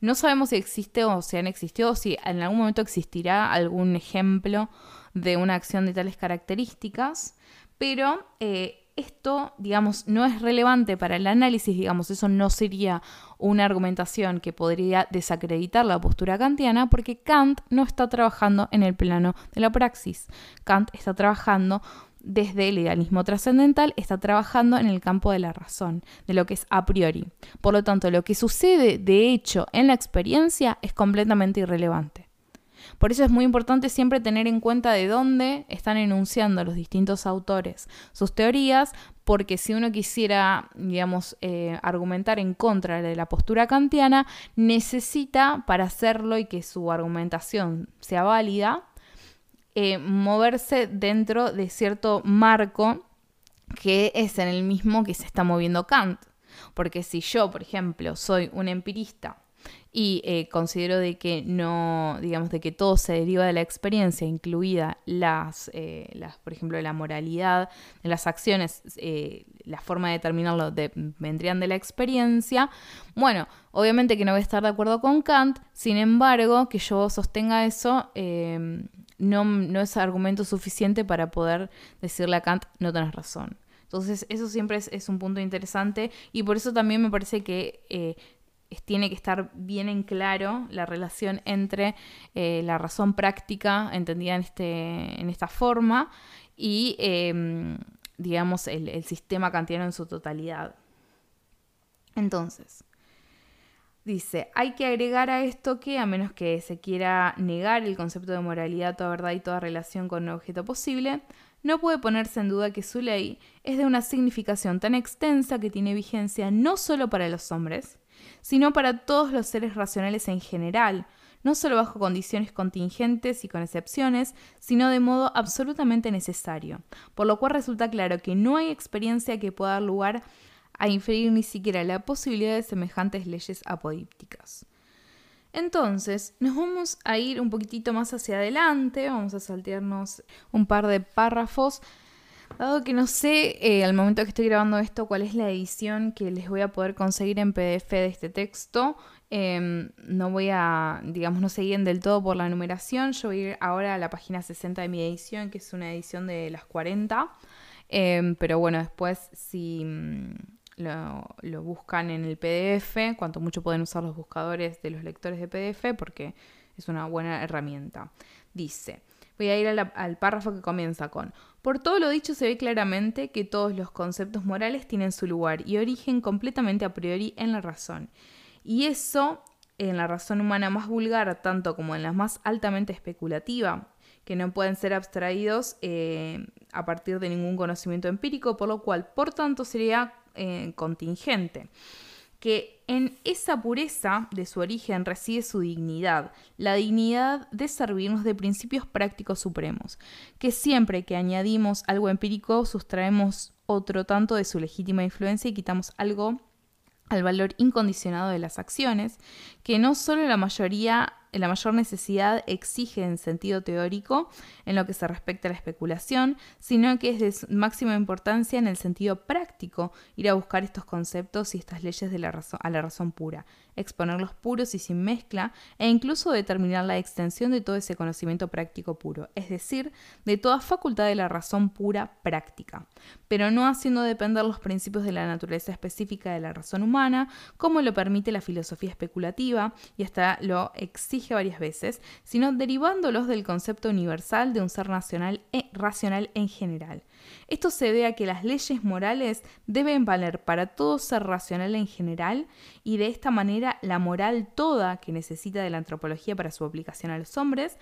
No sabemos si existe o si han existido o si en algún momento existirá algún ejemplo de una acción de tales características, pero eh, esto, digamos, no es relevante para el análisis, digamos, eso no sería una argumentación que podría desacreditar la postura kantiana porque Kant no está trabajando en el plano de la praxis. Kant está trabajando desde el idealismo trascendental está trabajando en el campo de la razón, de lo que es a priori. Por lo tanto, lo que sucede de hecho en la experiencia es completamente irrelevante. Por eso es muy importante siempre tener en cuenta de dónde están enunciando los distintos autores sus teorías, porque si uno quisiera, digamos, eh, argumentar en contra de la postura kantiana, necesita, para hacerlo y que su argumentación sea válida, eh, moverse dentro de cierto marco que es en el mismo que se está moviendo Kant. Porque si yo, por ejemplo, soy un empirista y eh, considero de que no, digamos, de que todo se deriva de la experiencia, incluida las, eh, las por ejemplo, la moralidad de las acciones, la forma de determinarlo vendrían de la experiencia, bueno, obviamente que no voy a estar de acuerdo con Kant, sin embargo, que yo sostenga eso, no, es argumento suficiente para poder decirle a Kant, no tenés razón. Entonces, eso siempre es, un punto interesante y por eso también me parece que eh, tiene que estar bien en claro la relación entre eh, la razón práctica, entendida en, este, en esta forma, y, em, digamos, el, el sistema kantiano en su totalidad. Entonces, Dice, hay que agregar a esto que, a menos que se quiera negar el concepto de moralidad, toda verdad y toda relación con un objeto posible, no puede ponerse en duda que su ley es de una significación tan extensa que tiene vigencia no solo para los hombres, sino para todos los seres racionales en general, no solo bajo condiciones contingentes y con excepciones, sino de modo absolutamente necesario, por lo cual resulta claro que no hay experiencia que pueda dar lugar a inferir ni siquiera la posibilidad de semejantes leyes apodípticas. Entonces, nos vamos a ir un poquitito más hacia adelante, vamos a saltearnos un par de párrafos, dado que no sé eh, al momento que estoy grabando esto cuál es la edición que les voy a poder conseguir en PDF de este texto. Em, no voy a, digamos, no seguir del todo por la numeración. Yo voy a ir ahora a la página 60 de mi edición, que es una edición de las 40. Em, pero bueno, después si lo, buscan en el PDF, cuanto mucho pueden usar los buscadores de los lectores de PDF porque es una buena herramienta. Dice, Voy a ir al párrafo que comienza con, por todo lo dicho se ve claramente que todos los conceptos morales tienen su lugar y origen completamente a priori en la razón. Y eso, en la razón humana más vulgar, tanto como en la más altamente especulativa, que no pueden ser abstraídos eh, a partir de ningún conocimiento empírico, por lo cual, por tanto, sería eh, contingente que en esa pureza de su origen reside su dignidad, la dignidad de servirnos de principios prácticos supremos, que siempre que añadimos algo empírico sustraemos otro tanto de su legítima influencia y quitamos algo al valor incondicionado de las acciones, que no solo la mayoría la mayor necesidad exige en sentido teórico en lo que se respecta a la especulación, sino que es de máxima importancia en el sentido práctico ir a buscar estos conceptos y estas leyes de la razón, a la razón pura, exponerlos puros y sin mezcla, e incluso determinar la extensión de todo ese conocimiento práctico puro, es decir, de toda facultad de la razón pura práctica, pero no haciendo depender los principios de la naturaleza específica de la razón humana, como lo permite la filosofía especulativa, y hasta lo exige varias veces, sino derivándolos del concepto universal de un ser nacional e racional en general. Esto se ve a que las leyes morales deben valer para todo ser racional en general y de esta manera la moral toda que necesita de la antropología para su aplicación a los hombres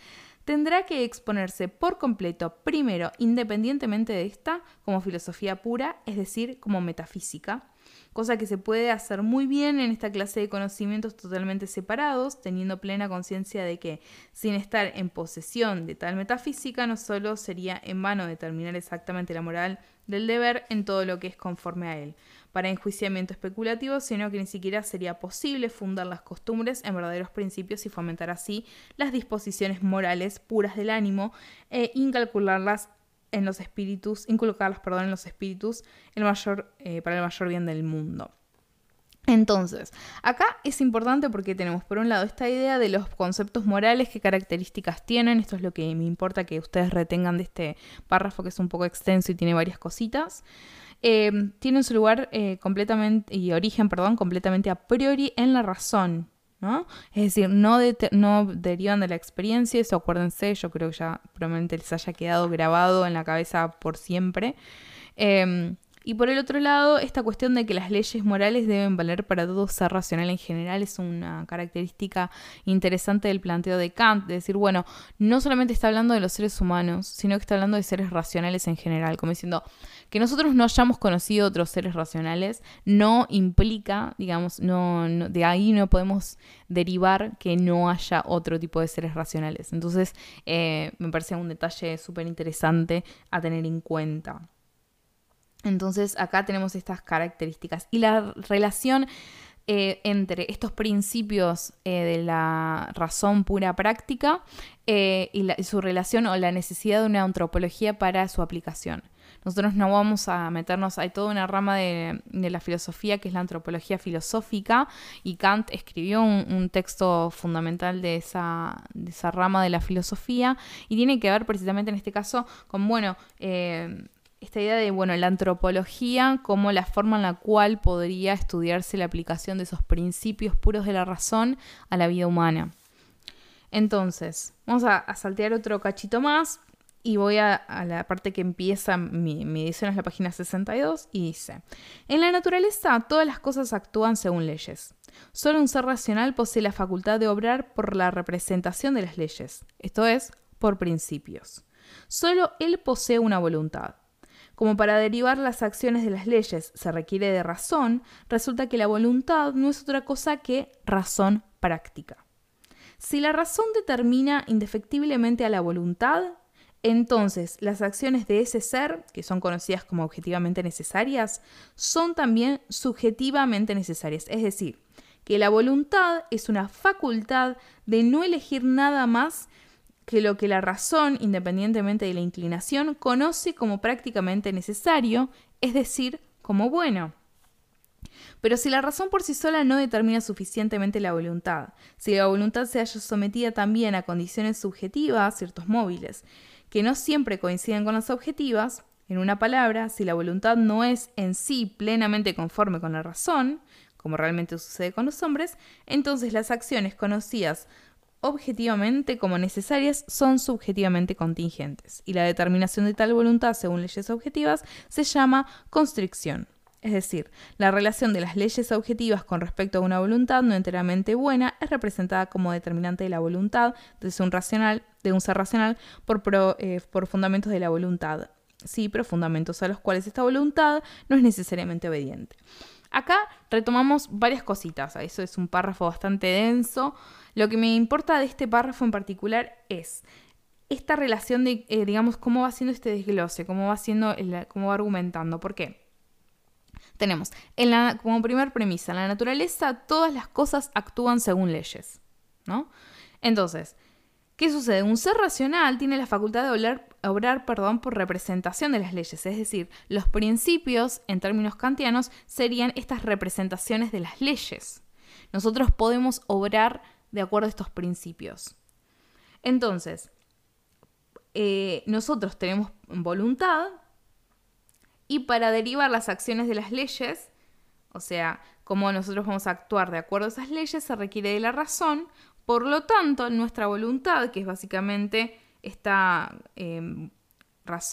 tendrá que exponerse por completo, primero, independientemente de esta, como filosofía pura, es decir, como metafísica, cosa que se puede hacer muy bien en esta clase de conocimientos totalmente separados, teniendo plena conciencia de que sin estar en posesión de tal metafísica no solo sería en vano determinar exactamente la moral del deber en todo lo que es conforme a él, para enjuiciamiento especulativo, sino que ni siquiera sería posible fundar las costumbres en verdaderos principios y fomentar así las disposiciones morales puras del ánimo e incalcularlas en los espíritus, inculcarlos, perdón, en los espíritus el mayor, eh, para el mayor bien del mundo. Entonces, acá es importante porque tenemos por un lado esta idea de los conceptos morales, qué características tienen, esto es lo que me importa que ustedes retengan de este párrafo que es un poco extenso y tiene varias cositas. Eh, tienen su lugar eh, completamente y origen, perdón, completamente a priori en la razón, es decir, no, no derivan de la experiencia, eso acuérdense, yo creo que ya probablemente les haya quedado grabado en la cabeza por siempre. Em, y por el otro lado, esta cuestión de que las leyes morales deben valer para todo ser racional en general es una característica interesante del planteo de Kant, de decir, bueno, no solamente está hablando de los seres humanos, sino que está hablando de seres racionales en general, como diciendo, que nosotros no hayamos conocido otros seres racionales no implica, digamos, no, de ahí no podemos derivar que no haya otro tipo de seres racionales. Entonces, eh, me parece un detalle súper interesante a tener en cuenta. Entonces acá tenemos estas características. Y la relación eh, entre estos principios eh, de la razón pura práctica eh, y, su relación o la necesidad de una antropología para su aplicación. Nosotros no vamos a meternos, hay toda una rama de, la filosofía que es la antropología filosófica y Kant escribió un, texto fundamental de esa, de esa, rama de la filosofía y tiene que ver precisamente en este caso con, bueno, esta idea de, bueno, la antropología como la forma en la cual podría estudiarse la aplicación de esos principios puros de la razón a la vida humana. Entonces, vamos a, saltear otro cachito más y voy a, la parte que empieza mi, mi, edición, es la página 62, y dice, en la naturaleza todas las cosas actúan según leyes. Solo un ser racional posee la facultad de obrar por la representación de las leyes, esto es, por principios. Solo él posee una voluntad. Como para derivar las acciones de las leyes se requiere de razón, resulta que la voluntad no es otra cosa que razón práctica. Si la razón determina indefectiblemente a la voluntad, entonces las acciones de ese ser, que son conocidas como objetivamente necesarias, son también subjetivamente necesarias. Es decir, que la voluntad es una facultad de no elegir nada más que lo que la razón, independientemente de la inclinación, conoce como prácticamente necesario, es decir, como bueno. Pero si la razón por sí sola no determina suficientemente la voluntad, si la voluntad se haya sometida también a condiciones subjetivas, ciertos móviles, que no siempre coinciden con las objetivas, en una palabra, si la voluntad no es en sí plenamente conforme con la razón, como realmente sucede con los hombres, entonces las acciones conocidas objetivamente como necesarias son subjetivamente contingentes, y la determinación de tal voluntad según leyes objetivas se llama constricción. Es decir, la relación de las leyes objetivas con respecto a una voluntad no enteramente buena es representada como determinante de la voluntad de un, racional, de un ser racional por, eh, por fundamentos de la voluntad. Sí, pero fundamentos a los cuales esta voluntad no es necesariamente obediente. Acá retomamos varias cositas, eso es un párrafo bastante denso. Lo que me importa de este párrafo en particular es esta relación de, eh, digamos, cómo va haciendo este desglose, cómo va haciendo, cómo va argumentando. ¿Por qué? Tenemos, como primer premisa, en la naturaleza todas las cosas actúan según leyes, ¿no? Entonces, ¿qué sucede? Un ser racional tiene la facultad de obrar, obrar perdón, por representación de las leyes, es decir, los principios, en términos kantianos, serían estas representaciones de las leyes. Nosotros podemos obrar de acuerdo a estos principios. Entonces, eh, nosotros tenemos voluntad, y para derivar las acciones de las leyes, o sea, cómo nosotros vamos a actuar de acuerdo a esas leyes, se requiere de la razón. Por lo tanto, nuestra voluntad, que es básicamente esta, em,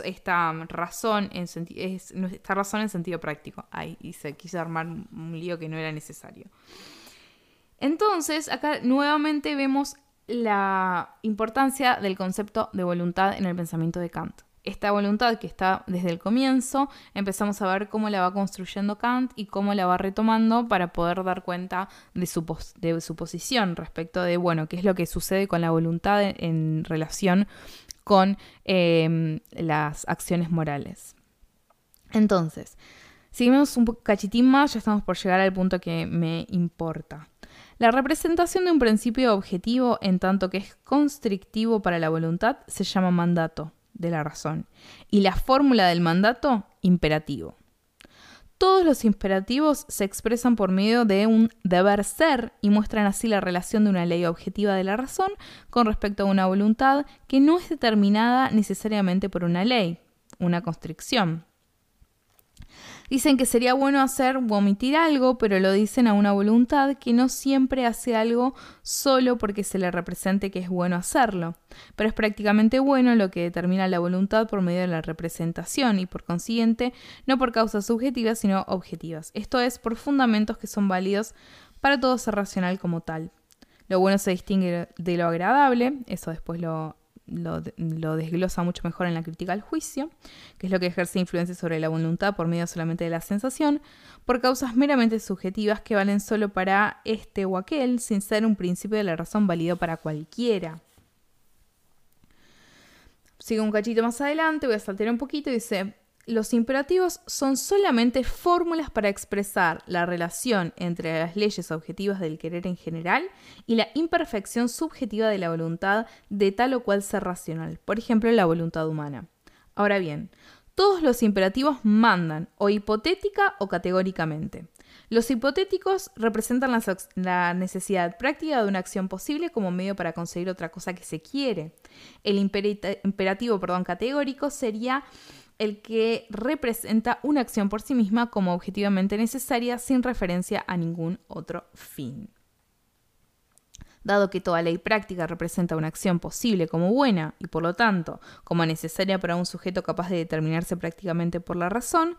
esta razón en es, esta razón en sentido práctico. Ahí y se quiso armar un lío que no era necesario. Entonces, acá nuevamente vemos la importancia del concepto de voluntad en el pensamiento de Kant esta voluntad que está desde el comienzo, empezamos a ver cómo la va construyendo Kant y cómo la va retomando para poder dar cuenta de su, de su posición respecto de, bueno, qué es lo que sucede con la voluntad en, relación con em, las acciones morales. Entonces, seguimos un cachitín más, ya estamos por llegar al punto que me importa. La representación de un principio objetivo en tanto que es constrictivo para la voluntad se llama mandato de la razón. Y la fórmula del mandato, imperativo. Todos los imperativos se expresan por medio de un deber ser y muestran así la relación de una ley objetiva de la razón con respecto a una voluntad que no es determinada necesariamente por una ley, una constricción. Dicen que sería bueno hacer o omitir algo, pero lo dicen a una voluntad que no siempre hace algo solo porque se le represente que es bueno hacerlo. Pero es prácticamente bueno lo que determina la voluntad por medio de la representación y por consiguiente no por causas subjetivas sino objetivas. Esto es por fundamentos que son válidos para todo ser racional como tal. Lo bueno se distingue de lo agradable, eso después lo lo, desglosa mucho mejor en la crítica al juicio, que es lo que ejerce influencia sobre la voluntad por medio solamente de la sensación, por causas meramente subjetivas que valen solo para este o aquel, sin ser un principio de la razón válido para cualquiera. Sigo un cachito más adelante, voy a saltar un poquito y dice, los imperativos son solamente fórmulas para expresar la relación entre las leyes objetivas del querer en general y la imperfección subjetiva de la voluntad de tal o cual ser racional, por ejemplo, la voluntad humana. Ahora bien, todos los imperativos mandan, o hipotética o categóricamente. Los hipotéticos representan la, necesidad práctica de una acción posible como medio para conseguir otra cosa que se quiere. El imperativo perdón, categórico sería el que representa una acción por sí misma como objetivamente necesaria sin referencia a ningún otro fin. Dado que toda ley práctica representa una acción posible como buena y por lo tanto como necesaria para un sujeto capaz de determinarse prácticamente por la razón,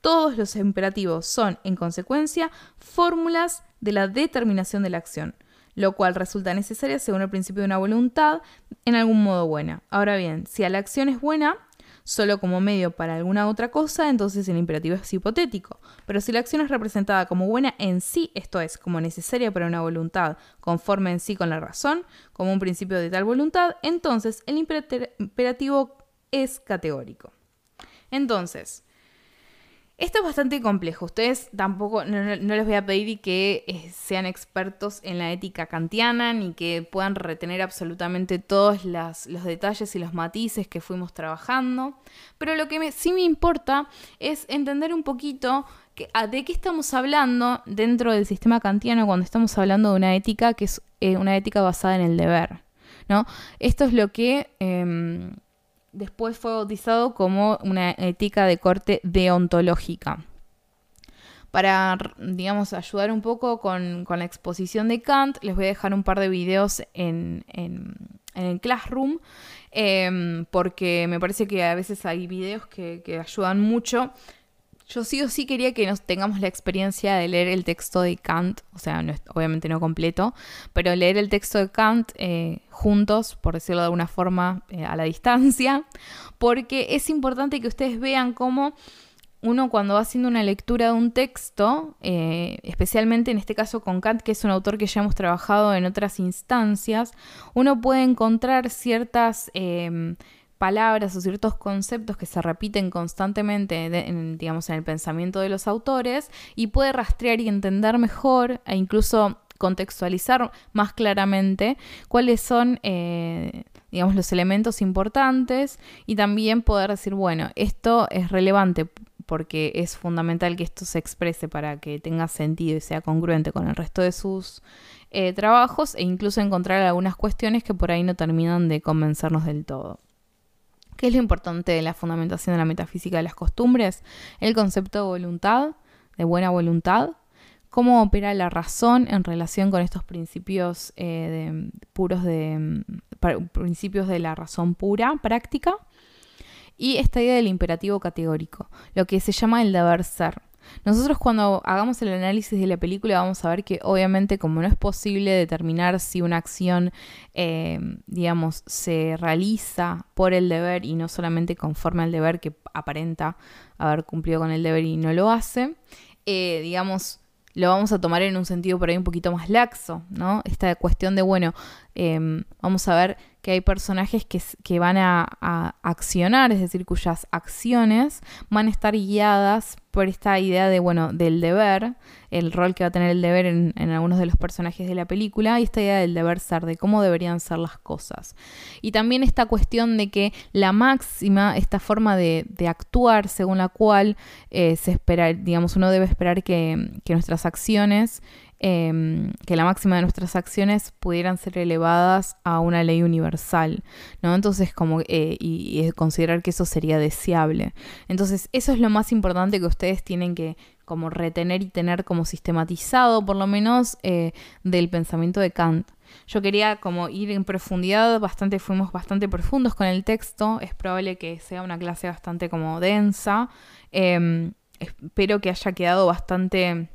todos los imperativos son, en consecuencia, fórmulas de la determinación de la acción, lo cual resulta necesaria según el principio de una voluntad en algún modo buena. Ahora bien, si la acción es buena, solo como medio para alguna otra cosa, entonces el imperativo es hipotético. Pero si la acción es representada como buena en sí, esto es, como necesaria para una voluntad conforme en sí con la razón, como un principio de tal voluntad, entonces el imperativo es categórico. Entonces, esto es bastante complejo. Ustedes tampoco, no, les voy a pedir que eh, sean expertos en la ética kantiana ni que puedan retener absolutamente todos los detalles y los matices que fuimos trabajando. Pero lo que sí me importa es entender un poquito ah, de qué estamos hablando dentro del sistema kantiano cuando estamos hablando de una ética que es eh, una ética basada en el deber. ¿no? Esto es lo que... Em, después fue bautizado como una ética de corte deontológica. Para, digamos, ayudar un poco con, la exposición de Kant, les voy a dejar un par de videos en, en, el Classroom, em, porque me parece que a veces hay videos que, que ayudan mucho yo sí o sí quería que nos tengamos la experiencia de leer el texto de Kant, o sea, obviamente no completo, pero leer el texto de Kant eh, juntos, por decirlo de alguna forma, eh, a la distancia, porque es importante que ustedes vean cómo uno cuando va haciendo una lectura de un texto, eh, especialmente en este caso con Kant, que es un autor que ya hemos trabajado en otras instancias, uno puede encontrar ciertas palabras o ciertos conceptos que se repiten constantemente en, digamos, en el pensamiento de los autores y puede rastrear y entender mejor e incluso contextualizar más claramente cuáles son eh, digamos los elementos importantes y también poder decir bueno esto es relevante porque es fundamental que esto se exprese para que tenga sentido y sea congruente con el resto de sus eh, trabajos e incluso encontrar algunas cuestiones que por ahí no terminan de convencernos del todo. ¿Qué es lo importante de la fundamentación de la metafísica de las costumbres? El concepto de voluntad, de buena voluntad, cómo opera la razón en relación con estos principios eh, puros de principios de la razón pura, práctica, y esta idea del imperativo categórico, lo que se llama el deber ser. Nosotros cuando hagamos el análisis de la película vamos a ver que obviamente como no es posible determinar si una acción, eh, digamos, se realiza por el deber y no solamente conforme al deber que aparenta haber cumplido con el deber y no lo hace, eh, digamos, lo vamos a tomar en un sentido por ahí un poquito más laxo, ¿no? Esta cuestión de, bueno, em, vamos a ver que hay personajes que, van a, accionar, es decir, cuyas acciones van a estar guiadas por esta idea de, bueno, del deber, el rol que va a tener el deber en, algunos de los personajes de la película, y esta idea del deber ser, de cómo deberían ser las cosas. Y también esta cuestión de que la máxima, esta forma de, actuar según la cual eh, se espera, digamos, uno debe esperar que, que nuestras acciones Em, que la máxima de nuestras acciones pudieran ser elevadas a una ley universal, ¿no? Entonces, como, eh, y, considerar que eso sería deseable. Entonces, eso es lo más importante que ustedes tienen que como retener y tener como sistematizado, por lo menos, eh, del pensamiento de Kant. Yo quería como ir en profundidad, bastante, fuimos bastante profundos con el texto, es probable que sea una clase bastante como densa, em, espero que haya quedado bastante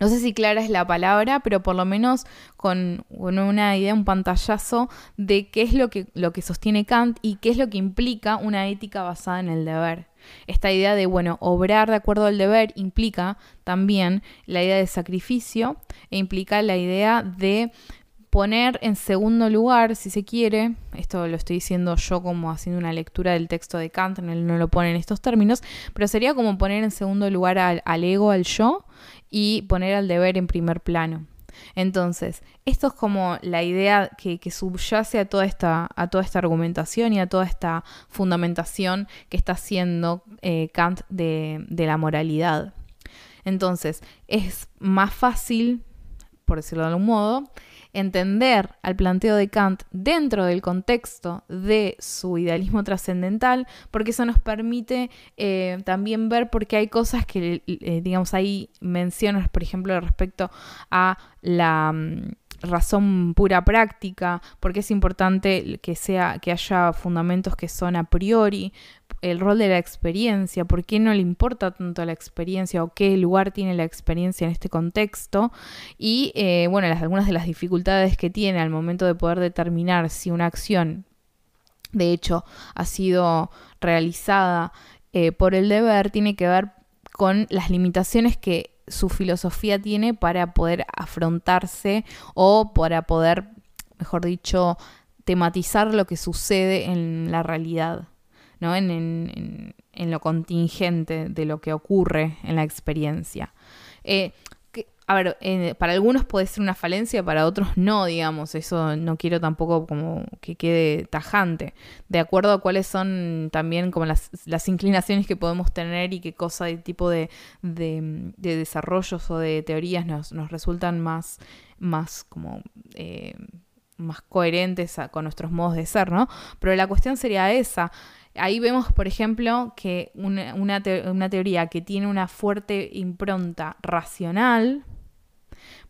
no sé si clara es la palabra, pero por lo menos con, una idea, un pantallazo de qué es lo que, lo que sostiene Kant y qué es lo que implica una ética basada en el deber. Esta idea de, bueno, obrar de acuerdo al deber implica también la idea de sacrificio e implica la idea de poner en segundo lugar, si se quiere, esto lo estoy diciendo yo como haciendo una lectura del texto de Kant, él no lo pone en estos términos, pero sería como poner en segundo lugar al, al ego, al yo, y poner al deber en primer plano. Entonces, esto es como la idea que, subyace a toda, esta, a toda esta argumentación y a toda esta fundamentación que está haciendo eh, Kant de, de la moralidad. Entonces, es más fácil, por decirlo de algún modo, entender al planteo de Kant dentro del contexto de su idealismo trascendental, porque eso nos permite eh, también ver por qué hay cosas que, eh, digamos, hay menciones, por ejemplo, respecto a la... Mm, razón pura práctica, porque es importante que sea que haya fundamentos que son a priori, el rol de la experiencia, por qué no le importa tanto la experiencia o qué lugar tiene la experiencia en este contexto y eh, bueno, algunas de las dificultades que tiene al momento de poder determinar si una acción de hecho ha sido realizada eh, por el deber tiene que ver con las limitaciones que su filosofía tiene para poder afrontarse o para poder, mejor dicho, tematizar lo que sucede en la realidad. ¿No? En, lo contingente de lo que ocurre en la experiencia. Eh, a ver, para algunos puede ser una falencia, para otros no, digamos, eso no quiero tampoco como que quede tajante, de acuerdo a cuáles son también como las, inclinaciones que podemos tener y qué cosa de tipo de, desarrollos o de teorías nos, resultan más, más como... Eh, más coherentes con nuestros modos de ser, ¿no? Pero la cuestión sería esa. Ahí vemos, por ejemplo, que una, teoría que tiene una fuerte impronta racional,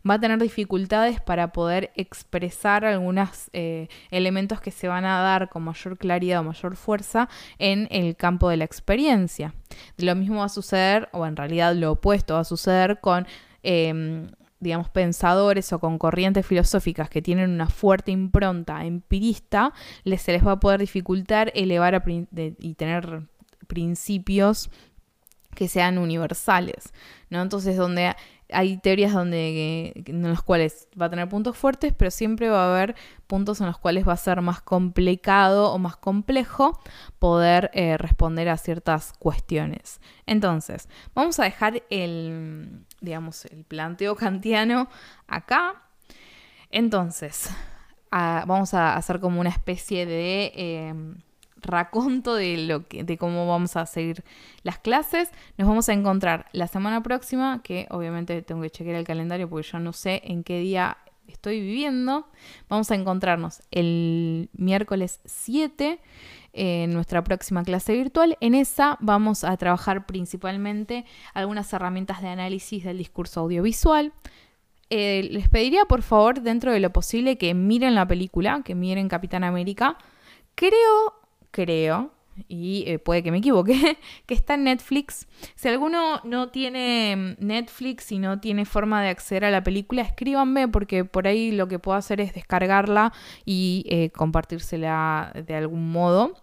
va a tener dificultades para poder expresar algunos eh, elementos que se van a dar con mayor claridad o mayor fuerza en el campo de la experiencia. Lo mismo va a suceder, o en realidad lo opuesto va a suceder con... Em, digamos, pensadores o con corrientes filosóficas que tienen una fuerte impronta empirista, les, se les va a poder dificultar elevar y tener principios que sean universales, ¿no? Entonces, donde hay teorías donde, en los cuales va a tener puntos fuertes, pero siempre va a haber puntos en los cuales va a ser más complicado o más complejo poder eh, responder a ciertas cuestiones. Entonces, vamos a dejar el, digamos, el planteo kantiano acá. Entonces, vamos a hacer como una especie de... Em, raconto de lo que, de cómo vamos a seguir las clases. Nos vamos a encontrar la semana próxima, que obviamente tengo que chequear el calendario porque yo no sé en qué día estoy viviendo. Vamos a encontrarnos el miércoles 7 en nuestra próxima clase virtual. En esa vamos a trabajar principalmente algunas herramientas de análisis del discurso audiovisual. Eh, les pediría por favor, dentro de lo posible, que miren la película, que miren Capitán América. Creo creo, y eh, puede que me equivoque, que está en Netflix. Si alguno no tiene mm, Netflix y no tiene forma de acceder a la película, escríbanme porque por ahí lo que puedo hacer es descargarla y eh, compartírsela de algún modo.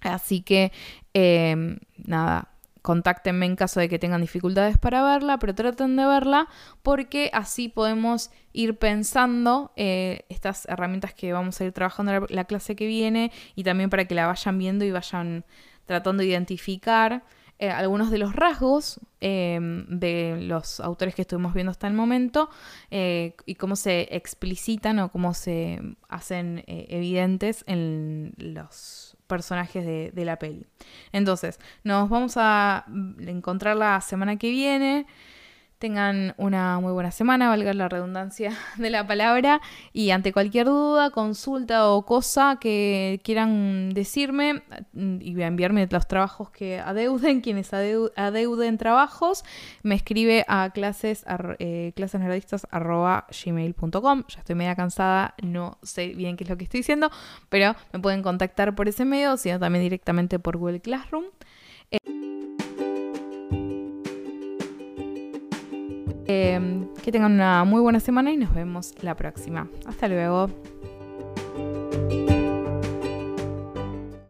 Así que, em, nada, contáctenme en caso de que tengan dificultades para verla, pero traten de verla porque así podemos ir pensando eh, estas herramientas que vamos a ir trabajando en la, clase que viene y también para que la vayan viendo y vayan tratando de identificar eh, algunos de los rasgos em, de los autores que estuvimos viendo hasta el momento eh, y cómo se explicitan o cómo se hacen evidentes en los personajes de, la peli. Entonces, nos vamos a encontrar la semana que viene. Tengan una muy buena semana, valga la redundancia de la palabra. Y ante cualquier duda, consulta o cosa que quieran decirme y enviarme los trabajos que adeuden, quienes adeuden trabajos, me escribe a clases, eh. Ya estoy media cansada, no sé bien qué es lo que estoy diciendo, pero me pueden contactar por ese medio, sino también directamente por Google Classroom. Em, que tengan una muy buena semana y nos vemos la próxima. Hasta luego.